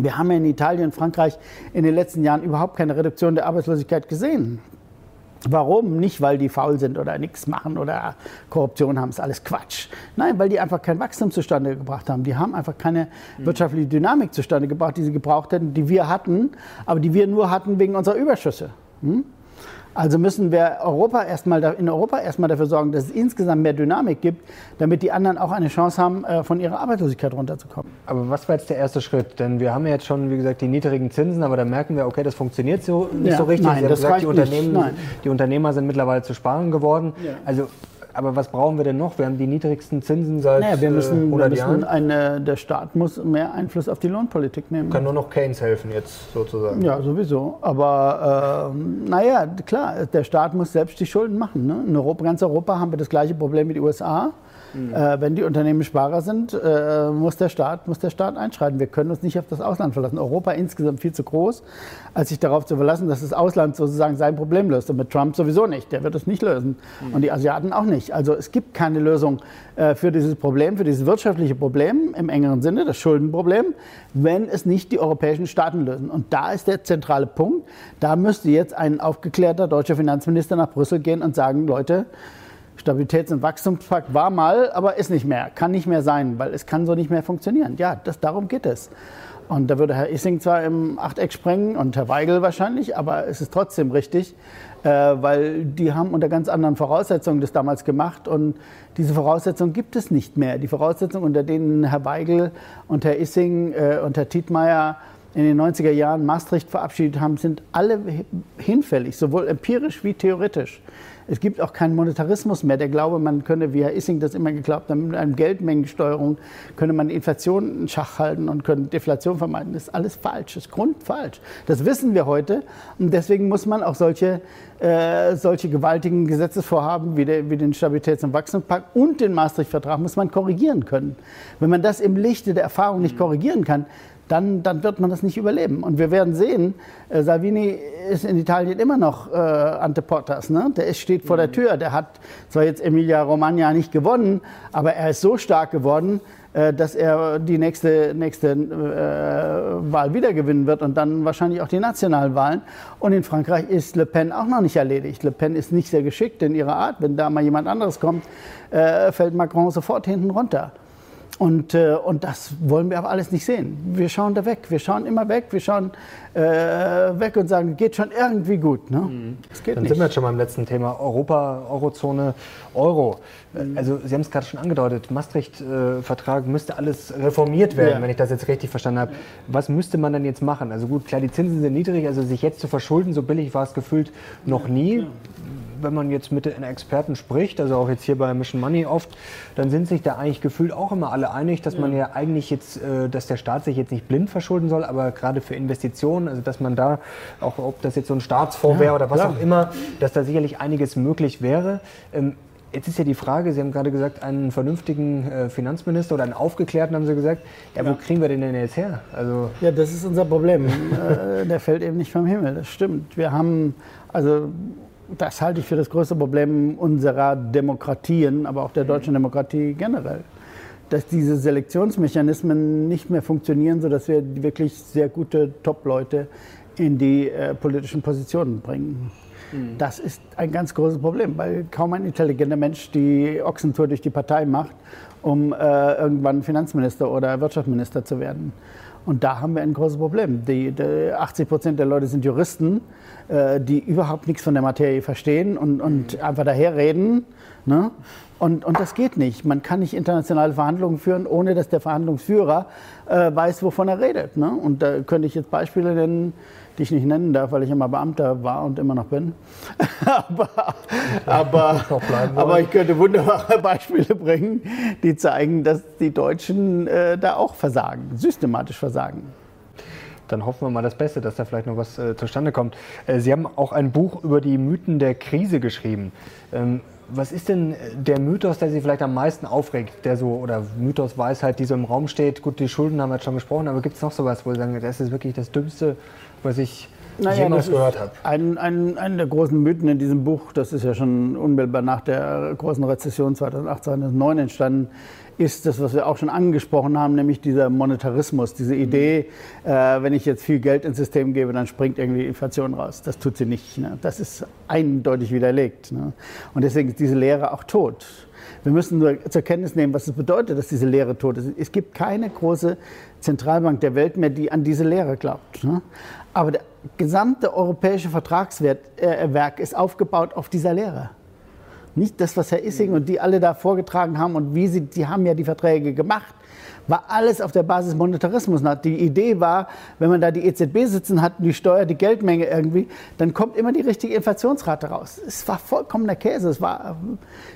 Wir haben ja in Italien und Frankreich in den letzten Jahren überhaupt keine Reduktion der Arbeitslosigkeit gesehen. Warum? Nicht, weil die faul sind oder nichts machen oder Korruption haben, ist alles Quatsch. Nein, weil die einfach kein Wachstum zustande gebracht haben. Die haben einfach keine hm. wirtschaftliche Dynamik zustande gebracht, die sie gebraucht hätten, die wir hatten, aber die wir nur hatten wegen unserer Überschüsse. Hm? Also müssen wir Europa erstmal, in Europa erstmal dafür sorgen, dass es insgesamt mehr Dynamik gibt, damit die anderen auch eine Chance haben, äh, von ihrer Arbeitslosigkeit runterzukommen. Aber was war jetzt der erste Schritt? Denn wir haben ja jetzt schon, wie gesagt, die niedrigen Zinsen, aber da merken wir, okay, das funktioniert so nicht ja, so richtig. Nein, das gesagt, die, Unternehmen, die Unternehmer sind mittlerweile zu sparen geworden. Ja. Also aber was brauchen wir denn noch? Wir haben die niedrigsten Zinsen seit naja, wir müssen, 100 wir müssen. Eine, der Staat muss mehr Einfluss auf die Lohnpolitik nehmen. Kann nur noch Keynes helfen jetzt sozusagen. Ja, sowieso. Aber äh, naja, klar, der Staat muss selbst die Schulden machen. Ne? In Europa, ganz Europa haben wir das gleiche Problem wie die USA. Mhm. Äh, wenn die Unternehmen Sparer sind, äh, muss, der Staat, muss der Staat einschreiten. Wir können uns nicht auf das Ausland verlassen. Europa insgesamt viel zu groß, als sich darauf zu verlassen, dass das Ausland sozusagen sein Problem löst. Und mit Trump sowieso nicht. Der wird es nicht lösen. Mhm. Und die Asiaten auch nicht. Also es gibt keine Lösung äh, für dieses Problem, für dieses wirtschaftliche Problem im engeren Sinne, das Schuldenproblem, wenn es nicht die europäischen Staaten lösen. Und da ist der zentrale Punkt. Da müsste jetzt ein aufgeklärter deutscher Finanzminister nach Brüssel gehen und sagen, Leute, Stabilitäts- und Wachstumspakt war mal, aber ist nicht mehr, kann nicht mehr sein, weil es kann so nicht mehr funktionieren. Ja, das, darum geht es. Und da würde Herr Issing zwar im Achteck sprengen und Herr Weigel wahrscheinlich, aber es ist trotzdem richtig, äh, weil die haben unter ganz anderen Voraussetzungen das damals gemacht und diese Voraussetzungen gibt es nicht mehr. Die Voraussetzungen, unter denen Herr Weigel und Herr Issing äh, und Herr Tietmeyer in den 90er Jahren Maastricht verabschiedet haben, sind alle hinfällig, sowohl empirisch wie theoretisch. Es gibt auch keinen Monetarismus mehr. Der Glaube, man könne, wie Herr Issing das immer geglaubt hat, mit einer Geldmengensteuerung könne man Inflation in Schach halten und können Deflation vermeiden. Das ist alles falsch, das ist grundfalsch. Das wissen wir heute und deswegen muss man auch solche, äh, solche gewaltigen Gesetzesvorhaben wie, der, wie den Stabilitäts- und Wachstumspakt und den Maastricht-Vertrag muss man korrigieren können. Wenn man das im Lichte der Erfahrung nicht korrigieren kann, dann, dann wird man das nicht überleben. Und wir werden sehen, äh, Salvini ist in Italien immer noch äh, ante portas. Ne? Der ist, steht vor der mhm. Tür. Der hat zwar jetzt Emilia Romagna nicht gewonnen, aber er ist so stark geworden, äh, dass er die nächste, nächste äh, Wahl wieder gewinnen wird und dann wahrscheinlich auch die Nationalwahlen. Und in Frankreich ist Le Pen auch noch nicht erledigt. Le Pen ist nicht sehr geschickt in ihrer Art. Wenn da mal jemand anderes kommt, äh, fällt Macron sofort hinten runter. Und, äh, und das wollen wir aber alles nicht sehen. Wir schauen da weg. Wir schauen immer weg. Wir schauen äh, weg und sagen, geht schon irgendwie gut. Ne? Mhm. Das geht Dann nicht. sind wir jetzt schon beim letzten Thema. Europa, Eurozone, Euro. Mhm. Also Sie haben es gerade schon angedeutet, Maastricht-Vertrag müsste alles reformiert werden, ja. wenn ich das jetzt richtig verstanden habe. Was müsste man dann jetzt machen? Also gut, klar, die Zinsen sind niedrig, also sich jetzt zu verschulden, so billig war es gefühlt noch nie. Ja wenn man jetzt mit den Experten spricht, also auch jetzt hier bei Mission Money oft, dann sind sich da eigentlich gefühlt auch immer alle einig, dass man ja eigentlich jetzt, äh, dass der Staat sich jetzt nicht blind verschulden soll, aber gerade für Investitionen, also dass man da, auch ob das jetzt so ein Staatsfonds ja, wäre oder was klar. auch immer, dass da sicherlich einiges möglich wäre. Ähm, Jetzt ist ja die Frage, Sie haben gerade gesagt, einen vernünftigen äh, Finanzminister oder einen aufgeklärten, haben Sie gesagt. Ja, wo kriegen wir den denn jetzt her? Also ja, das ist unser Problem. äh, der fällt eben nicht vom Himmel, das stimmt. Wir haben, also das halte ich für das größte Problem unserer Demokratien, aber auch der deutschen Demokratie generell. Dass diese Selektionsmechanismen nicht mehr funktionieren, sodass wir wirklich sehr gute Top-Leute in die äh, politischen Positionen bringen. Mhm. Das ist ein ganz großes Problem, weil kaum ein intelligenter Mensch die Ochsentour durch die Partei macht, um äh, irgendwann Finanzminister oder Wirtschaftsminister zu werden. Und da haben wir ein großes Problem. Die, die 80 Prozent der Leute sind Juristen, äh, die überhaupt nichts von der Materie verstehen und, und mhm. einfach daherreden. Ne? Und, und das geht nicht. Man kann nicht internationale Verhandlungen führen, ohne dass der Verhandlungsführer äh, weiß, wovon er redet. Ne? Und da könnte ich jetzt Beispiele nennen, die ich nicht nennen darf, weil ich immer Beamter war und immer noch bin. aber, aber, aber ich könnte wunderbare Beispiele bringen, die zeigen, dass die Deutschen äh, da auch versagen, systematisch versagen dann hoffen wir mal das Beste, dass da vielleicht noch was äh, zustande kommt. Äh, Sie haben auch ein Buch über die Mythen der Krise geschrieben. Ähm, was ist denn der Mythos, der Sie vielleicht am meisten aufregt, der so, oder Mythos Weisheit, die so im Raum steht? Gut, die Schulden haben wir jetzt schon gesprochen, aber gibt es noch sowas, wo Sie sagen, das ist wirklich das Dümmste, was ich naja, jemals gehört habe? Ein, ein, ein der großen Mythen in diesem Buch, das ist ja schon unmittelbar nach der großen Rezession 2008, 2009 entstanden, ist das, was wir auch schon angesprochen haben, nämlich dieser Monetarismus, diese Idee, äh, wenn ich jetzt viel Geld ins System gebe, dann springt irgendwie Inflation raus. Das tut sie nicht. Ne? Das ist eindeutig widerlegt. Ne? Und deswegen ist diese Lehre auch tot. Wir müssen nur zur Kenntnis nehmen, was es bedeutet, dass diese Lehre tot ist. Es gibt keine große Zentralbank der Welt mehr, die an diese Lehre glaubt. Ne? Aber der gesamte europäische Vertragswerk äh, ist aufgebaut auf dieser Lehre. Nicht das, was Herr Issing und die alle da vorgetragen haben und wie sie, die haben ja die Verträge gemacht war alles auf der Basis Monetarismus. Die Idee war, wenn man da die EZB sitzen hat, die steuert die Geldmenge irgendwie, dann kommt immer die richtige Inflationsrate raus. Es war vollkommener Käse. Es war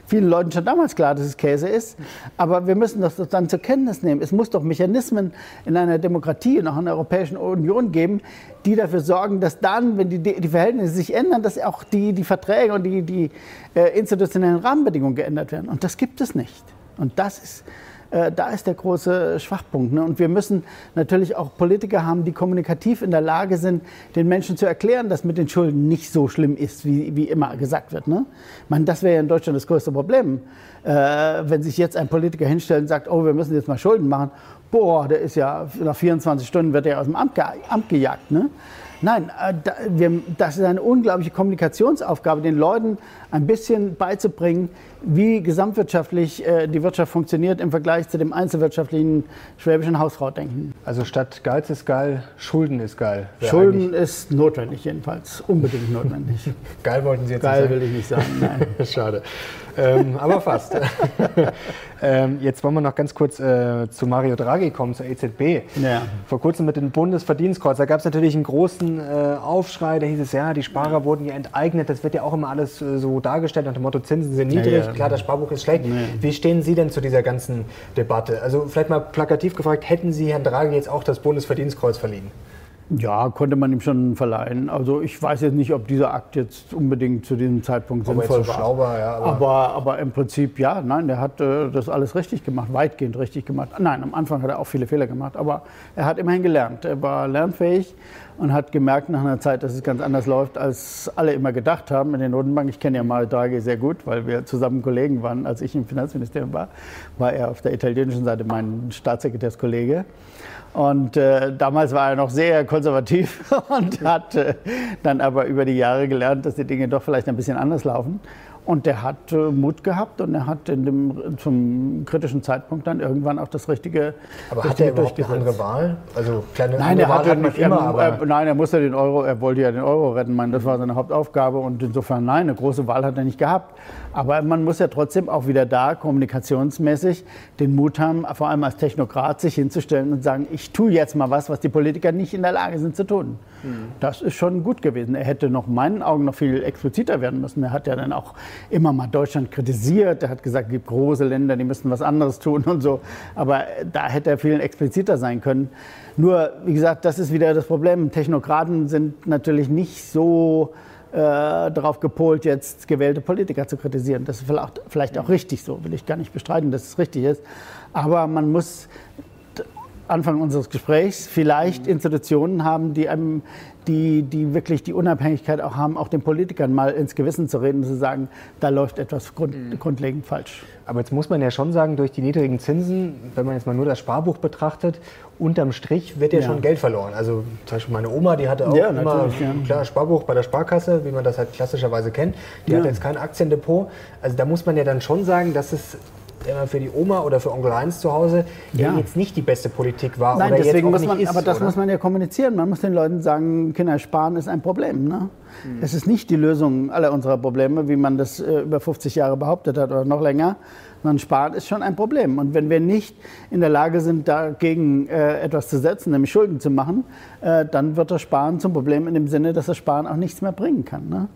vielen Leuten schon damals klar, dass es Käse ist. Aber wir müssen das dann zur Kenntnis nehmen. Es muss doch Mechanismen in einer Demokratie und auch in der Europäischen Union geben, die dafür sorgen, dass dann, wenn die, die Verhältnisse sich ändern, dass auch die, die Verträge und die, die äh, institutionellen Rahmenbedingungen geändert werden. Und das gibt es nicht. Und das ist äh, da ist der große Schwachpunkt. Ne? Und wir müssen natürlich auch Politiker haben, die kommunikativ in der Lage sind, den Menschen zu erklären, dass mit den Schulden nicht so schlimm ist, wie, wie immer gesagt wird. Ne? Ich meine, das wäre ja in Deutschland das größte Problem. Äh, wenn sich jetzt ein Politiker hinstellt und sagt, oh, wir müssen jetzt mal Schulden machen, boah, der ist ja nach 24 Stunden wird er aus dem Amt, ge Amt gejagt. Ne? Nein, äh, das ist eine unglaubliche Kommunikationsaufgabe, den Leuten ein bisschen beizubringen, wie gesamtwirtschaftlich äh, die Wirtschaft funktioniert im Vergleich zu dem einzelwirtschaftlichen schwäbischen Hausfrau-Denken. Also statt Geiz ist geil, Schulden ist geil. Schulden ist notwendig jedenfalls, unbedingt notwendig. geil wollten Sie jetzt geil nicht sagen? Geil will ich nicht sagen, nein. Schade. Ähm, aber fast. ähm, jetzt wollen wir noch ganz kurz äh, zu Mario Draghi kommen, zur EZB. Ja. Vor kurzem mit dem Bundesverdienstkreuz, da gab es natürlich einen großen äh, Aufschrei, da hieß es, ja, die Sparer wurden ja enteignet, das wird ja auch immer alles äh, so dargestellt nach dem Motto, Zinsen sind niedrig, ja, ja. Klar, das Sparbuch ist schlecht. Wie stehen Sie denn zu dieser ganzen Debatte? Also vielleicht mal plakativ gefragt, hätten Sie Herrn Draghi jetzt auch das Bundesverdienstkreuz verliehen? Ja, konnte man ihm schon verleihen. Also ich weiß jetzt nicht, ob dieser Akt jetzt unbedingt zu diesem Zeitpunkt aber sinnvoll war ja, aber, aber, aber, im Prinzip ja, nein, der hat äh, das alles richtig gemacht, weitgehend richtig gemacht. Nein, am Anfang hat er auch viele Fehler gemacht, aber er hat immerhin gelernt. Er war lernfähig und hat gemerkt nach einer Zeit, dass es ganz anders läuft, als alle immer gedacht haben in der Notenbank. Ich kenne ja Mario Draghi sehr gut, weil wir zusammen Kollegen waren. Als ich im Finanzministerium war, war er auf der italienischen Seite mein Staatssekretärskollege. Und äh, damals war er noch sehr konservativ und hat äh, dann aber über die Jahre gelernt, dass die Dinge doch vielleicht ein bisschen anders laufen. Und der hat äh, Mut gehabt und er hat in dem, zum kritischen Zeitpunkt dann irgendwann auch das Richtige Aber hat er überhaupt eine andere Wahl? Also kleine nein, er Wahl hat man immer, aber er, Nein, er musste den Euro, er wollte ja den Euro retten, man, das war seine Hauptaufgabe und insofern nein, eine große Wahl hat er nicht gehabt. Aber man muss ja trotzdem auch wieder da kommunikationsmäßig den Mut haben, vor allem als Technokrat sich hinzustellen und sagen, ich tue jetzt mal was, was die Politiker nicht in der Lage sind zu tun. Mhm. Das ist schon gut gewesen. Er hätte noch meinen Augen noch viel expliziter werden müssen. Er hat ja dann auch immer mal Deutschland kritisiert. Er hat gesagt, es gibt große Länder, die müssten was anderes tun und so. Aber da hätte er viel expliziter sein können. Nur, wie gesagt, das ist wieder das Problem. Technokraten sind natürlich nicht so äh, darauf gepolt, jetzt gewählte Politiker zu kritisieren. Das ist vielleicht, vielleicht auch richtig so, will ich gar nicht bestreiten, dass es richtig ist. Aber man muss Anfang unseres Gesprächs vielleicht Institutionen haben, die einem die, die wirklich die Unabhängigkeit auch haben, auch den Politikern mal ins Gewissen zu reden und zu sagen, da läuft etwas grund, mhm. grundlegend falsch. Aber jetzt muss man ja schon sagen, durch die niedrigen Zinsen, wenn man jetzt mal nur das Sparbuch betrachtet, unterm Strich wird ja, ja. schon Geld verloren. Also zum Beispiel meine Oma, die hatte auch ja, immer ja. klar Sparbuch bei der Sparkasse, wie man das halt klassischerweise kennt. Die hat jetzt kein Aktiendepot. Also da muss man ja dann schon sagen, dass es immer für die Oma oder für Onkel Heinz zu Hause, der ja. jetzt nicht die beste Politik war. Nein, deswegen muss man, ist, aber das oder? muss man ja kommunizieren. Man muss den Leuten sagen, Kinder sparen ist ein Problem. Ne? Mhm. Es ist nicht die Lösung aller unserer Probleme, wie man das äh, über 50 Jahre behauptet hat oder noch länger. Sondern sparen ist schon ein Problem. Und wenn wir nicht in der Lage sind, dagegen äh, etwas zu setzen, nämlich Schulden zu machen, äh, dann wird das Sparen zum Problem in dem Sinne, dass das Sparen auch nichts mehr bringen kann. Ne?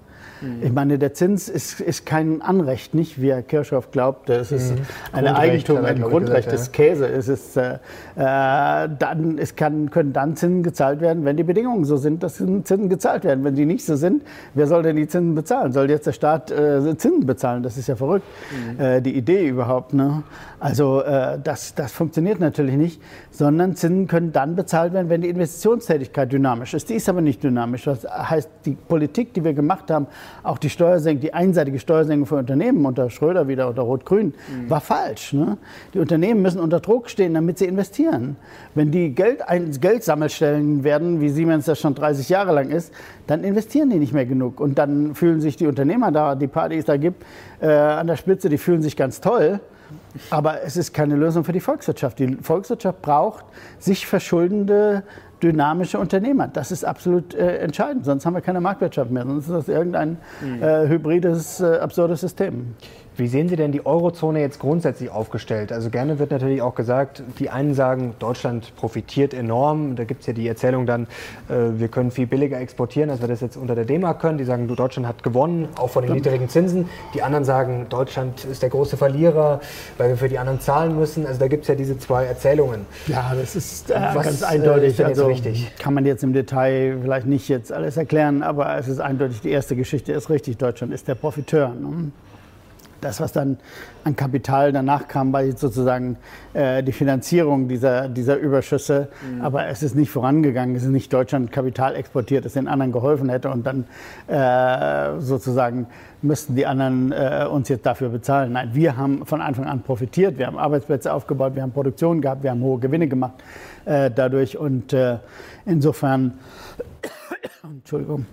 Mhm. Ich meine, der Zins ist, ist kein Anrecht, nicht wie Herr Kirchhoff glaubt. Es ist mhm. ein Eigentum, ein Grundrecht des Käse. Es ist, äh, äh, dann, es kann, können dann Zinsen gezahlt werden, wenn die Bedingungen so sind, dass Zinsen gezahlt werden. Wenn die nicht so sind, wer soll denn die Zinsen bezahlen? Soll jetzt der Staat äh, Zinsen bezahlen? Das ist ja verrückt, mhm. Äh, die Idee überhaupt. Ne? Also äh, das, das funktioniert natürlich nicht, sondern Zinsen können dann bezahlt werden, wenn die Investitionstätigkeit dynamisch ist. Die ist aber nicht dynamisch. Das heißt, die Politik, die wir gemacht haben, auch die Steuersenkung, die einseitige Geldsenkung für Unternehmen unter Schröder wieder, unter Rot-Grün, mhm. war falsch. Ne? Die Unternehmen müssen unter Druck stehen, damit sie investieren. Wenn die Geld, Geldsammelstellen werden, wie Siemens das schon 30 Jahre lang ist, dann investieren die nicht mehr genug. Und dann fühlen sich die Unternehmer da, die Partys da gibt, äh, an der Spitze, die fühlen sich ganz toll. Aber es ist keine Lösung für die Volkswirtschaft. Die Volkswirtschaft braucht sich verschuldende dynamische Unternehmer. Das ist absolut äh, entscheidend. Sonst haben wir keine Marktwirtschaft mehr. Sonst ist das irgendein mhm. äh, hybrides, äh, absurdes System. Wie sehen Sie denn die Eurozone jetzt grundsätzlich aufgestellt? Also gerne wird natürlich auch gesagt, die einen sagen, Deutschland profitiert enorm. Da gibt es ja die Erzählung dann, äh, wir können viel billiger exportieren, als wir das jetzt unter der D-Mark können. Die sagen, Deutschland hat gewonnen, auch von den niedrigen Zinsen. Die anderen sagen, Deutschland ist der große Verlierer, weil wir für die anderen zahlen müssen. Also da gibt es ja diese zwei Erzählungen. Ja, das ist äh, ganz eindeutig. Äh, also, richtig? Kann man jetzt im Detail vielleicht nicht jetzt alles erklären, aber es ist eindeutig, die erste Geschichte ist richtig. Deutschland ist der Profiteur. Ne? Das, was dann an Kapital danach kam, war sozusagen äh, die Finanzierung dieser, dieser Überschüsse. Mhm. Aber es ist nicht vorangegangen. Es ist nicht Deutschland Kapital exportiert, das den anderen geholfen hätte. Und dann äh, sozusagen müssten die anderen äh, uns jetzt dafür bezahlen. Nein, wir haben von Anfang an profitiert. Wir haben Arbeitsplätze aufgebaut, wir haben Produktion gehabt, wir haben hohe Gewinne gemacht äh, dadurch. Und äh, insofern Entschuldigung.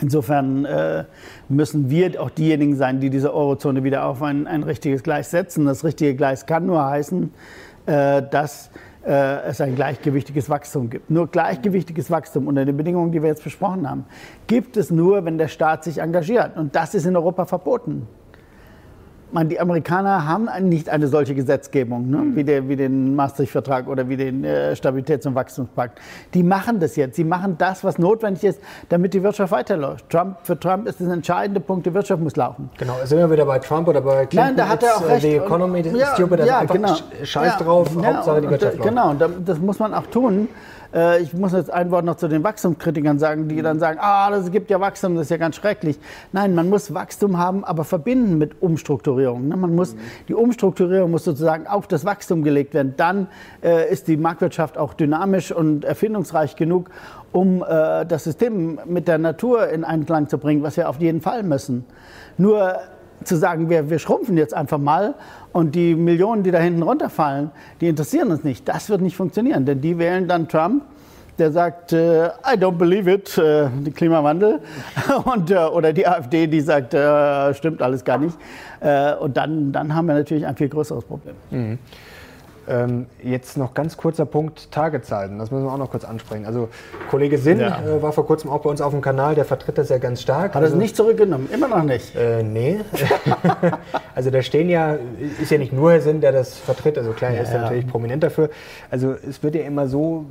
Insofern äh, müssen wir auch diejenigen sein, die diese Eurozone wieder auf ein, ein richtiges Gleis setzen. Das richtige Gleis kann nur heißen, äh, dass äh, es ein gleichgewichtiges Wachstum gibt. Nur gleichgewichtiges Wachstum unter den Bedingungen, die wir jetzt besprochen haben, gibt es nur, wenn der Staat sich engagiert. Und das ist in Europa verboten man, die Amerikaner haben nicht eine solche Gesetzgebung, ne? wie, der, wie, den Maastricht-Vertrag oder wie den äh, Stabilitäts- und Wachstumspakt. Die machen das jetzt. Sie machen das, was notwendig ist, damit die Wirtschaft weiterläuft. Trump, für Trump ist das ein entscheidender Punkt, die Wirtschaft muss laufen. Genau, sind wir wieder bei Trump oder bei Clinton? Nein, da hat er auch recht. Die Economy ist ja, stupid, ja, einfach genau. scheiß ja, drauf, ja, Hauptsache die Wirtschaft läuft. Genau, das muss man auch tun. Äh, ich muss jetzt ein Wort noch zu den Wachstumskritikern sagen, die dann sagen, ah, das gibt ja Wachstum, das ist ja ganz schrecklich. Nein, man muss Wachstum haben, aber verbinden mit Umstrukturierung. Ne? Man muss, die Umstrukturierung muss sozusagen auf das Wachstum gelegt werden. Dann äh, ist die Marktwirtschaft auch dynamisch und erfindungsreich genug, um äh, das System mit der Natur in Einklang zu bringen, was wir auf jeden Fall müssen. Nur zu sagen, wir, wir schrumpfen jetzt einfach mal und die Millionen, die da hinten runterfallen, die interessieren uns nicht. Das wird nicht funktionieren, denn die wählen dann Trump, der sagt, äh, I don't believe it, äh, Klimawandel, und, äh, oder die AfD, die sagt, äh, stimmt alles gar nicht. Äh, und dann, dann haben wir natürlich ein viel größeres Problem. Mhm. Ähm, jetzt noch ganz kurzer Punkt Tagezeiten. Das müssen wir auch noch kurz ansprechen. Also Kollege Sinn ja. äh, war vor kurzem auch bei uns auf dem Kanal, der vertritt das ja ganz stark. Hat also, es nicht zurückgenommen? Immer noch nicht? Äh, nee. also da stehen ja, ist ja nicht nur Herr Sinn, der das vertritt, also klar, er ja, ist ja. natürlich prominent dafür. Also es wird ja immer so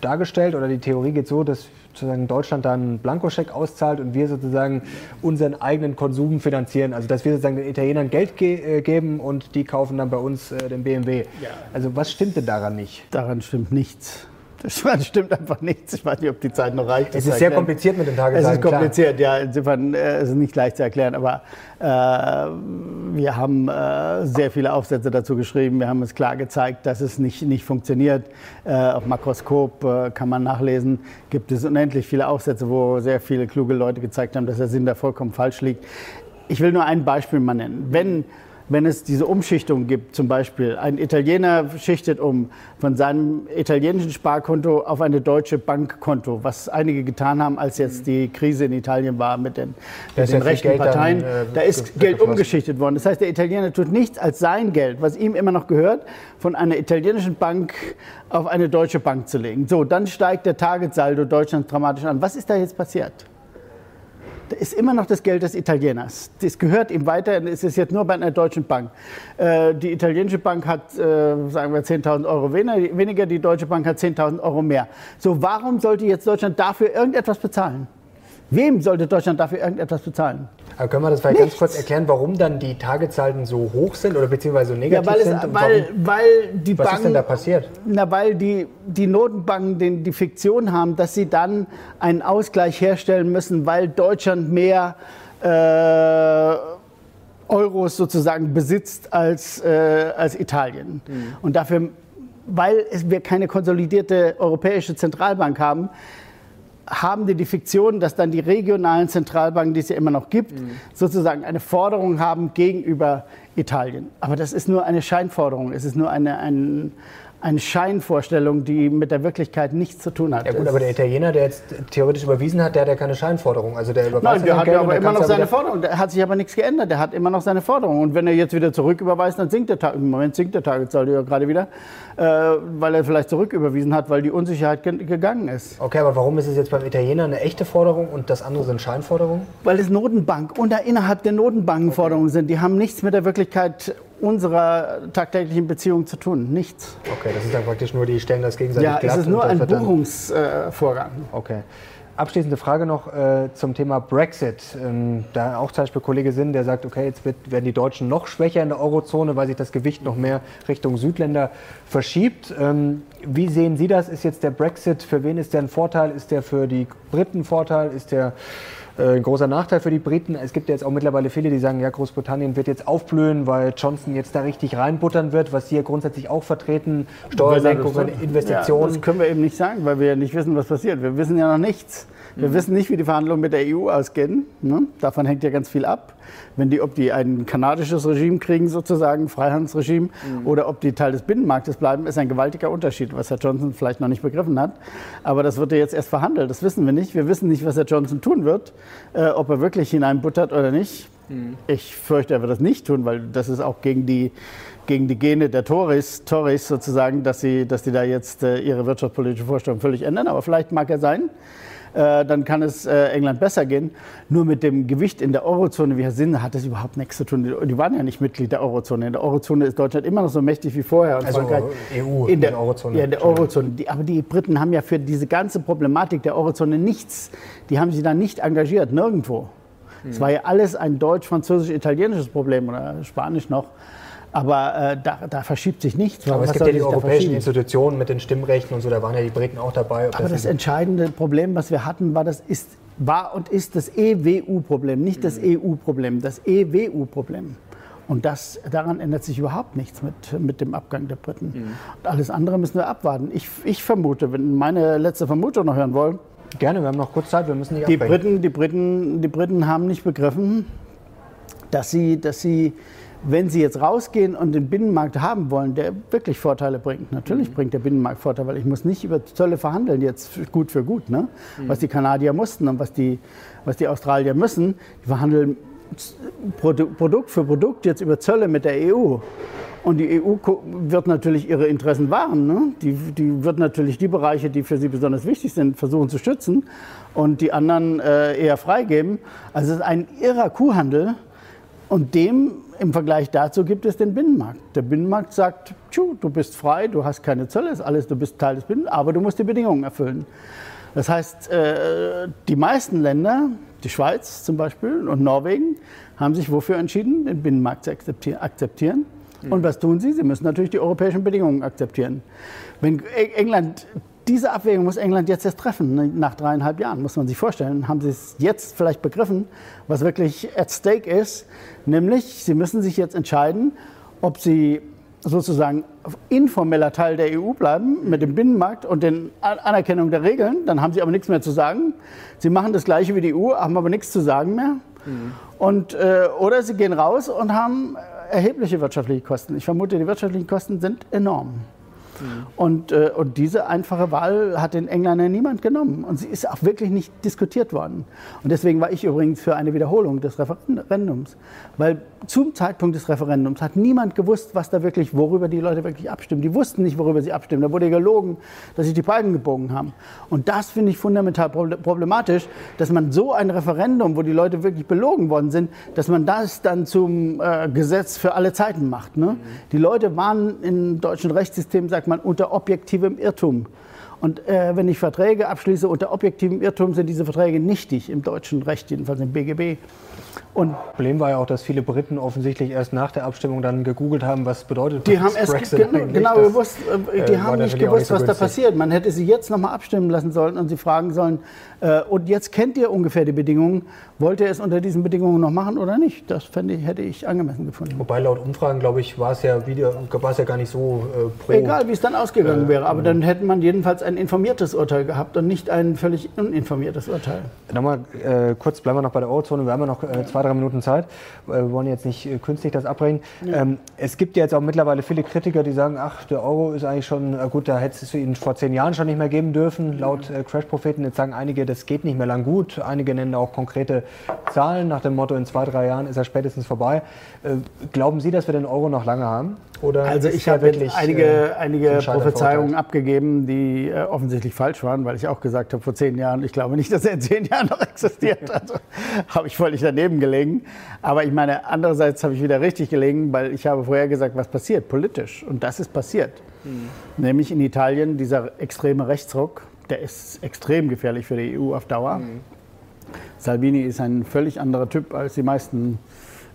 dargestellt oder die Theorie geht so, dass sozusagen Deutschland dann einen Blankoscheck auszahlt und wir sozusagen unseren eigenen Konsum finanzieren. Also dass wir sozusagen den Italienern Geld ge äh, geben und die kaufen dann bei uns äh, den BMW. Ja. Also was stimmt denn daran nicht? Daran stimmt nichts. Das stimmt einfach nichts. Ich weiß nicht, ob die Zeit noch reicht. Es ist sehr kompliziert mit den Tageszeiten. Es ist kompliziert, klar. ja. Insofern äh, ist es nicht leicht zu erklären. Aber äh, wir haben äh, sehr viele Aufsätze dazu geschrieben. Wir haben es klar gezeigt, dass es nicht, nicht funktioniert. Äh, auf Makroskop äh, kann man nachlesen. Gibt es unendlich viele Aufsätze, wo sehr viele kluge Leute gezeigt haben, dass der Sinn da vollkommen falsch liegt. Ich will nur ein Beispiel mal nennen. Wenn wenn es diese Umschichtung gibt, zum Beispiel ein Italiener schichtet um von seinem italienischen Sparkonto auf eine deutsche Bankkonto, was einige getan haben, als jetzt die Krise in Italien war mit den, mit den rechten Parteien. Dann, äh, da ist Geld umgeschichtet worden. Das heißt, der Italiener tut nichts als sein Geld, was ihm immer noch gehört, von einer italienischen Bank auf eine deutsche Bank zu legen. So, dann steigt der Tagessaldo Deutschlands dramatisch an. Was ist da jetzt passiert? Ist immer noch das Geld des Italieners. Das gehört ihm weiter. Es ist jetzt nur bei einer deutschen Bank. Äh, die italienische Bank hat, äh, sagen wir, 10.000 Euro weniger, die deutsche Bank hat 10.000 Euro mehr. So, warum sollte jetzt Deutschland dafür irgendetwas bezahlen? Wem sollte Deutschland dafür irgendetwas bezahlen? Aber können wir das vielleicht Nichts. ganz kurz erklären, warum dann die Tagezahlen so hoch sind oder beziehungsweise so negativ ja, weil es, sind? Weil, weil die was Banken, ist denn da passiert? Na, weil die, die Notenbanken den, die Fiktion haben, dass sie dann einen Ausgleich herstellen müssen, weil Deutschland mehr äh, Euros sozusagen besitzt als, äh, als Italien. Mhm. Und dafür, weil wir keine konsolidierte europäische Zentralbank haben, haben die die Fiktion, dass dann die regionalen Zentralbanken, die es ja immer noch gibt, mhm. sozusagen eine Forderung haben gegenüber Italien. Aber das ist nur eine Scheinforderung. Es ist nur eine, ein, eine Scheinvorstellung, die mit der Wirklichkeit nichts zu tun hat. Ja gut, aber der Italiener, der jetzt theoretisch überwiesen hat, der hat ja keine Scheinforderung. Also der überweist Nein, der hat ja aber immer noch seine Forderung. Der hat sich aber nichts geändert. Der hat immer noch seine Forderung. Und wenn er jetzt wieder zurücküberweist, dann sinkt der Tag. Im Moment sinkt der Tageszahl ja gerade wieder, äh, weil er vielleicht zurücküberwiesen hat, weil die Unsicherheit ge gegangen ist. Okay, aber warum ist es jetzt beim Italiener eine echte Forderung und das andere sind Scheinforderungen? Weil es Notenbank und innerhalb der Notenbanken okay. Forderungen sind. Die haben nichts mit der Wirklichkeit unserer tagtäglichen Beziehung zu tun. Nichts. Okay, das ist dann praktisch nur, die stellen das gegenseitig. Ja, es ist nur ein Buchungsvorgang. Äh, okay. Abschließende Frage noch äh, zum Thema Brexit. Ähm, da auch zum Beispiel Kollege Sinn, der sagt, okay, jetzt wird, werden die Deutschen noch schwächer in der Eurozone, weil sich das Gewicht noch mehr Richtung Südländer verschiebt. Ähm, wie sehen Sie das? Ist jetzt der Brexit, für wen ist der ein Vorteil? Ist der für die Briten Vorteil? Ist der ein großer Nachteil für die Briten. Es gibt jetzt auch mittlerweile viele, die sagen, ja, Großbritannien wird jetzt aufblühen, weil Johnson jetzt da richtig reinbuttern wird, was Sie ja grundsätzlich auch vertreten. Steuersenkungen, Investitionen. Ja, das können wir eben nicht sagen, weil wir ja nicht wissen, was passiert. Wir wissen ja noch nichts. Wir mhm. wissen nicht, wie die Verhandlungen mit der EU ausgehen. Ne? Davon hängt ja ganz viel ab. Wenn die, ob die ein kanadisches Regime kriegen, sozusagen, Freihandelsregime, mhm. oder ob die Teil des Binnenmarktes bleiben, ist ein gewaltiger Unterschied, was Herr Johnson vielleicht noch nicht begriffen hat. Aber das wird ja jetzt erst verhandelt. Das wissen wir nicht. Wir wissen nicht, was Herr Johnson tun wird, äh, ob er wirklich hineinbuttert oder nicht. Mhm. Ich fürchte, er wird das nicht tun, weil das ist auch gegen die gegen die Gene der Tories, Tories sozusagen, dass sie, dass die da jetzt äh, ihre wirtschaftspolitische Vorstellung völlig ändern. Aber vielleicht mag er sein. Äh, dann kann es äh, England besser gehen. Nur mit dem Gewicht in der Eurozone, wie Herr Sinn, hat das überhaupt nichts zu tun. Die, die waren ja nicht Mitglied der Eurozone. In der Eurozone ist Deutschland immer noch so mächtig wie vorher. Also Frankreich EU in der, Eurozone. Ja, in der Eurozone. Die, aber die Briten haben ja für diese ganze Problematik der Eurozone nichts. Die haben sich da nicht engagiert, nirgendwo. Es hm. war ja alles ein deutsch-französisch-italienisches Problem oder Spanisch noch. Aber äh, da, da, verschiebt sich nichts. Aber es gibt ja die europäischen Institutionen mit den Stimmrechten und so, da waren ja die Briten auch dabei. Aber das, das entscheidende Problem, was wir hatten, war, das ist, war und ist das EWU-Problem, nicht das mhm. EU-Problem, das EWU-Problem. Und das, daran ändert sich überhaupt nichts mit, mit dem Abgang der Briten. Mhm. Und alles andere müssen wir abwarten. Ich, ich vermute, wenn meine letzte Vermutung noch hören wollen. Gerne, wir haben noch kurz Zeit, wir müssen nicht die Briten, die Briten, die Briten haben nicht begriffen, dass sie, dass sie wenn Sie jetzt rausgehen und den Binnenmarkt haben wollen, der wirklich Vorteile bringt, natürlich mhm. bringt der Binnenmarkt Vorteile, weil ich muss nicht über Zölle verhandeln, jetzt gut für gut, ne? Mhm. was die Kanadier mussten und was die, was die Australier müssen. Die verhandeln Produkt für Produkt jetzt über Zölle mit der EU. Und die EU wird natürlich ihre Interessen wahren. Ne? Die, die, wird natürlich die Bereiche, die für sie besonders wichtig sind, versuchen zu schützen und die anderen äh, eher freigeben. Also es ist ein irrer Kuhhandel. Und dem im Vergleich dazu gibt es den Binnenmarkt. Der Binnenmarkt sagt, du bist frei, du hast keine Zölle, ist alles, du bist Teil des Binnenmarkts, aber du musst die Bedingungen erfüllen. Das heißt, äh, die meisten Länder, die Schweiz zum Beispiel und Norwegen, haben sich wofür entschieden, den Binnenmarkt zu akzeptieren. Und was tun sie? Sie müssen natürlich die europäischen Bedingungen akzeptieren. Wenn England diese Abwägung muss England jetzt erst treffen, ne, nach dreieinhalb Jahren, muss man sich vorstellen. Haben sie es jetzt vielleicht begriffen, was wirklich at stake ist? Nämlich, sie müssen sich jetzt entscheiden, ob sie sozusagen informeller Teil der EU bleiben mit dem Binnenmarkt und der Anerkennung der Regeln. Dann haben sie aber nichts mehr zu sagen. Sie machen das Gleiche wie die EU, haben aber nichts zu sagen mehr. Mhm. Und, äh, oder sie gehen raus und haben erhebliche wirtschaftliche Kosten. Ich vermute, die wirtschaftlichen Kosten sind enorm. Mhm. Und, äh, und diese einfache Wahl hat den Engländern niemand genommen. Und sie ist auch wirklich nicht diskutiert worden. Und deswegen war ich übrigens für eine Wiederholung des Referendums. Weil zum Zeitpunkt des Referendums hat niemand gewusst, was da wirklich, worüber die Leute wirklich abstimmen. Die wussten nicht, worüber sie abstimmen. Da wurde gelogen, dass sich die Balken gebogen haben. Und das finde ich fundamental problematisch, dass man so ein Referendum, wo die Leute wirklich belogen worden sind, dass man das dann zum äh, Gesetz für alle Zeiten macht. Ne? Mhm. Die Leute waren im deutschen Rechtssystem, sagt man, unter objektivem Irrtum. Und äh, wenn ich Verträge abschließe unter objektivem Irrtum, sind diese Verträge nichtig im deutschen Recht, jedenfalls im BGB. Und Problem war ja auch, dass viele Briten offensichtlich erst nach der Abstimmung dann gegoogelt haben, was bedeutet die haben erst Brexit gen genau das, gewusst, äh, die äh, haben nicht gewusst, nicht so was da passiert. Man hätte sie jetzt nochmal abstimmen lassen sollen und sie fragen sollen, äh, und jetzt kennt ihr ungefähr die Bedingungen, wollt ihr es unter diesen Bedingungen noch machen oder nicht? Das ich, hätte ich angemessen gefunden. Wobei laut Umfragen, glaube ich, war es ja, wieder, war es ja gar nicht so äh, pro. Egal, wie es dann ausgegangen äh, wäre, aber dann hätte man jedenfalls ein informiertes Urteil gehabt und nicht ein völlig uninformiertes Urteil. Nochmal äh, kurz, bleiben wir noch bei der Eurozone, wir haben ja noch zwei, drei Minuten Zeit. Äh, wir wollen jetzt nicht äh, künstlich das abbrechen. Ja. Ähm, es gibt ja jetzt auch mittlerweile viele Kritiker, die sagen, ach, der Euro ist eigentlich schon, äh, gut, da hätte es ihn vor zehn Jahren schon nicht mehr geben dürfen, laut äh, Crash-Propheten. Jetzt sagen einige, das geht nicht mehr lang gut. Einige nennen auch konkrete Zahlen nach dem Motto, in zwei, drei Jahren ist er spätestens vorbei. Äh, glauben Sie, dass wir den Euro noch lange haben? Oder also ich habe wirklich, einige, äh, einige Prophezeiungen abgegeben, die äh, offensichtlich falsch waren, weil ich auch gesagt habe vor zehn Jahren, ich glaube nicht, dass er in zehn Jahren noch existiert. Also habe ich völlig daneben gelegen. Aber ich meine, andererseits habe ich wieder richtig gelegen, weil ich habe vorher gesagt, was passiert politisch. Und das ist passiert. Mhm. Nämlich in Italien dieser extreme Rechtsruck, der ist extrem gefährlich für die EU auf Dauer. Mhm. Salvini ist ein völlig anderer Typ als die meisten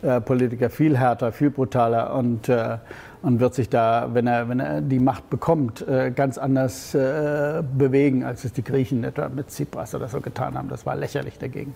äh, Politiker, viel härter, viel brutaler und, äh, und wird sich da, wenn er, wenn er die Macht bekommt, äh, ganz anders äh, bewegen, als es die Griechen etwa mit Tsipras oder so getan haben. Das war lächerlich dagegen.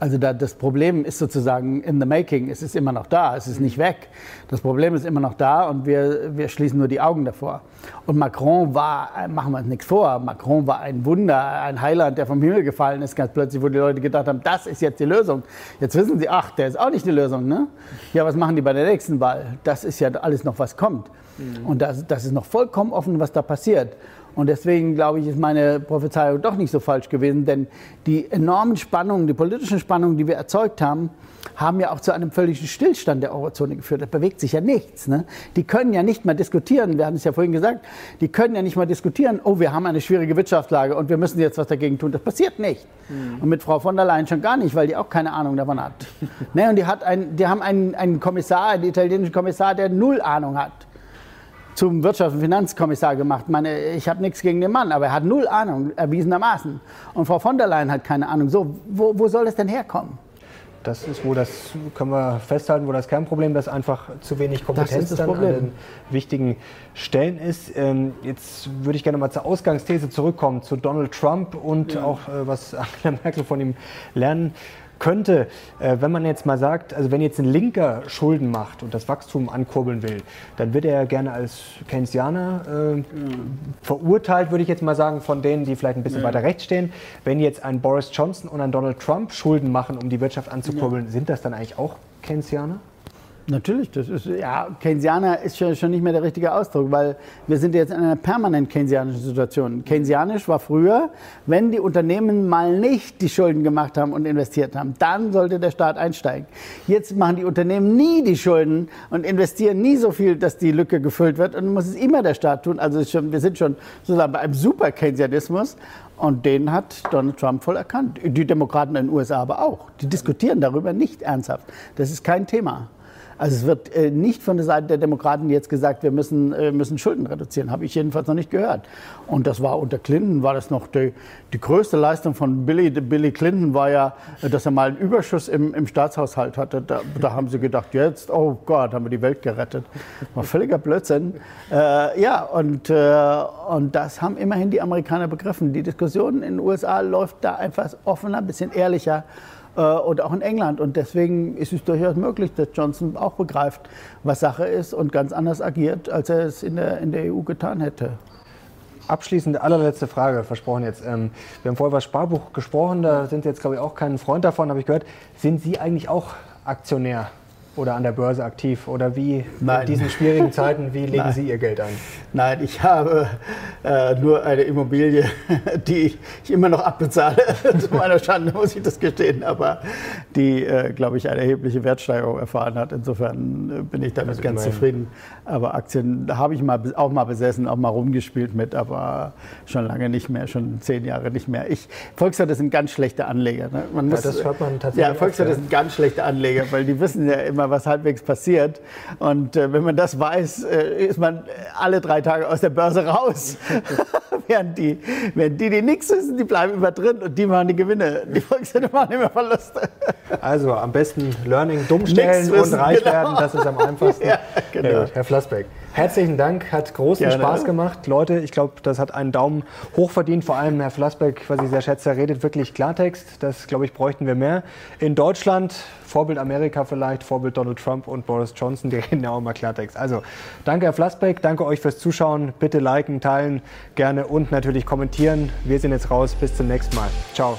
Also da, das Problem ist sozusagen in the making. Es ist immer noch da, es ist nicht weg. Das Problem ist immer noch da und wir, wir schließen nur die Augen davor. Und Macron war, machen wir uns nichts vor, Macron war ein Wunder, ein Heiland, der vom Himmel gefallen ist, ganz plötzlich, wo die Leute gedacht haben, das ist jetzt die Lösung. Jetzt wissen sie, ach, der ist auch nicht die Lösung. Ne? Ja, was machen die bei der nächsten Wahl? Das ist ja alles noch, was kommt. Mhm. Und das, das ist noch vollkommen offen, was da passiert. Und deswegen glaube ich, ist meine Prophezeiung doch nicht so falsch gewesen, denn die enormen Spannungen, die politischen Spannungen, die wir erzeugt haben, haben ja auch zu einem völligen Stillstand der Eurozone geführt. Da bewegt sich ja nichts. Ne? Die können ja nicht mal diskutieren, wir hatten es ja vorhin gesagt, die können ja nicht mal diskutieren, oh, wir haben eine schwierige Wirtschaftslage und wir müssen jetzt was dagegen tun. Das passiert nicht. Mhm. Und mit Frau von der Leyen schon gar nicht, weil die auch keine Ahnung davon hat. ne? Und die, hat ein, die haben einen, einen Kommissar, einen italienischen Kommissar, der null Ahnung hat zum Wirtschafts- und Finanzkommissar gemacht. Ich, meine, ich habe nichts gegen den Mann, aber er hat null Ahnung, erwiesenermaßen. Und Frau von der Leyen hat keine Ahnung. So, wo, wo soll es denn herkommen? Das ist, wo das können wir festhalten, wo das Kernproblem, dass einfach zu wenig Kompetenz dann an den wichtigen Stellen ist. Ähm, jetzt würde ich gerne mal zur Ausgangsthese zurückkommen, zu Donald Trump und ja. auch äh, was Angela Merkel von ihm lernen könnte, äh, wenn man jetzt mal sagt, also wenn jetzt ein Linker Schulden macht und das Wachstum ankurbeln will, dann wird er gerne als Keynesianer äh, verurteilt, würde ich jetzt mal sagen, von denen, die vielleicht ein bisschen ja. weiter rechts stehen. Wenn jetzt ein Boris Johnson und ein Donald Trump Schulden machen, um die Wirtschaft anzukurbeln, ja. sind das dann eigentlich auch Keynesianer? Natürlich, das ist, ja, Keynesianer ist schon, schon nicht mehr der richtige Ausdruck, weil wir sind jetzt in einer permanent keynesianischen Situation. Keynesianisch war früher, wenn die Unternehmen mal nicht die Schulden gemacht haben und investiert haben, dann sollte der Staat einsteigen. Jetzt machen die Unternehmen nie die Schulden und investieren nie so viel, dass die Lücke gefüllt wird und muss es immer der Staat tun. Also schon, wir sind schon sozusagen bei einem super Keynesianismus und den hat Donald Trump voll erkannt. Die Demokraten in den USA aber auch. Die diskutieren darüber nicht ernsthaft. Das ist kein Thema. Also es wird äh, nicht von der Seite der Demokraten jetzt gesagt, wir müssen, äh, müssen Schulden reduzieren. Habe ich jedenfalls noch nicht gehört. Und das war unter Clinton, war das noch die, die größte Leistung von Billy. Billy Clinton war ja, dass er mal einen Überschuss im, im Staatshaushalt hatte. Da, da, haben sie gedacht, jetzt, oh Gott, haben wir die Welt gerettet. War völliger Blödsinn. Äh, ja, und, äh, und das haben immerhin die Amerikaner begriffen. Die Diskussion in den USA läuft da einfach offener, ein bisschen ehrlicher äh, und auch in England. Und deswegen ist es durchaus möglich, dass Johnson auch begreift, was Sache ist und ganz anders agiert, als er es in der, in der EU getan hätte. Abschließende allerletzte Frage, versprochen jetzt. Ähm, wir haben vorher über Sparbuch gesprochen, da sind Sie jetzt, glaube ich, auch kein Freund davon, habe ich gehört. Sind Sie eigentlich auch Aktionär? Oder an der Börse aktiv? Oder wie Nein. in diesen schwierigen Zeiten, wie legen Nein. Sie Ihr Geld an? Nein, ich habe äh, nur eine Immobilie, die ich immer noch abbezahle. Zu meiner Schande muss ich das gestehen, aber die, äh, glaube ich, eine erhebliche Wertsteigerung erfahren hat. Insofern äh, bin ich damit also ganz zufrieden. Aber Aktien habe ich mal, auch mal besessen, auch mal rumgespielt mit, aber schon lange nicht mehr, schon zehn Jahre nicht mehr. Ich, Volkswirt ist ein ganz schlechter Anleger. Ne? Man muss, ja, das hört man tatsächlich. Ja, Volkswirt ist ein ganz schlechter Anleger, weil die wissen ja immer, was halbwegs passiert. Und äh, wenn man das weiß, äh, ist man alle drei Tage aus der Börse raus. während, die, während die, die nichts wissen, die bleiben immer drin und die machen die Gewinne. Die Volkswirte machen immer Verluste. Also am besten Learning dumm stellen und reich genau. werden, das ist am einfachsten. Ja, genau. Herr Flassbeck. Herzlichen Dank, hat großen Gerne. Spaß gemacht. Leute, ich glaube, das hat einen Daumen hoch verdient. Vor allem Herr Flassbeck, was ich sehr schätze, redet wirklich Klartext. Das, glaube ich, bräuchten wir mehr. In Deutschland, Vorbild Amerika vielleicht, Vorbild Donald Trump und Boris Johnson, die reden ja auch immer Klartext. Also, danke Herr Flassbeck, danke euch fürs Zuschauen. Bitte liken, teilen, gerne und natürlich kommentieren. Wir sind jetzt raus. Bis zum nächsten Mal. Ciao.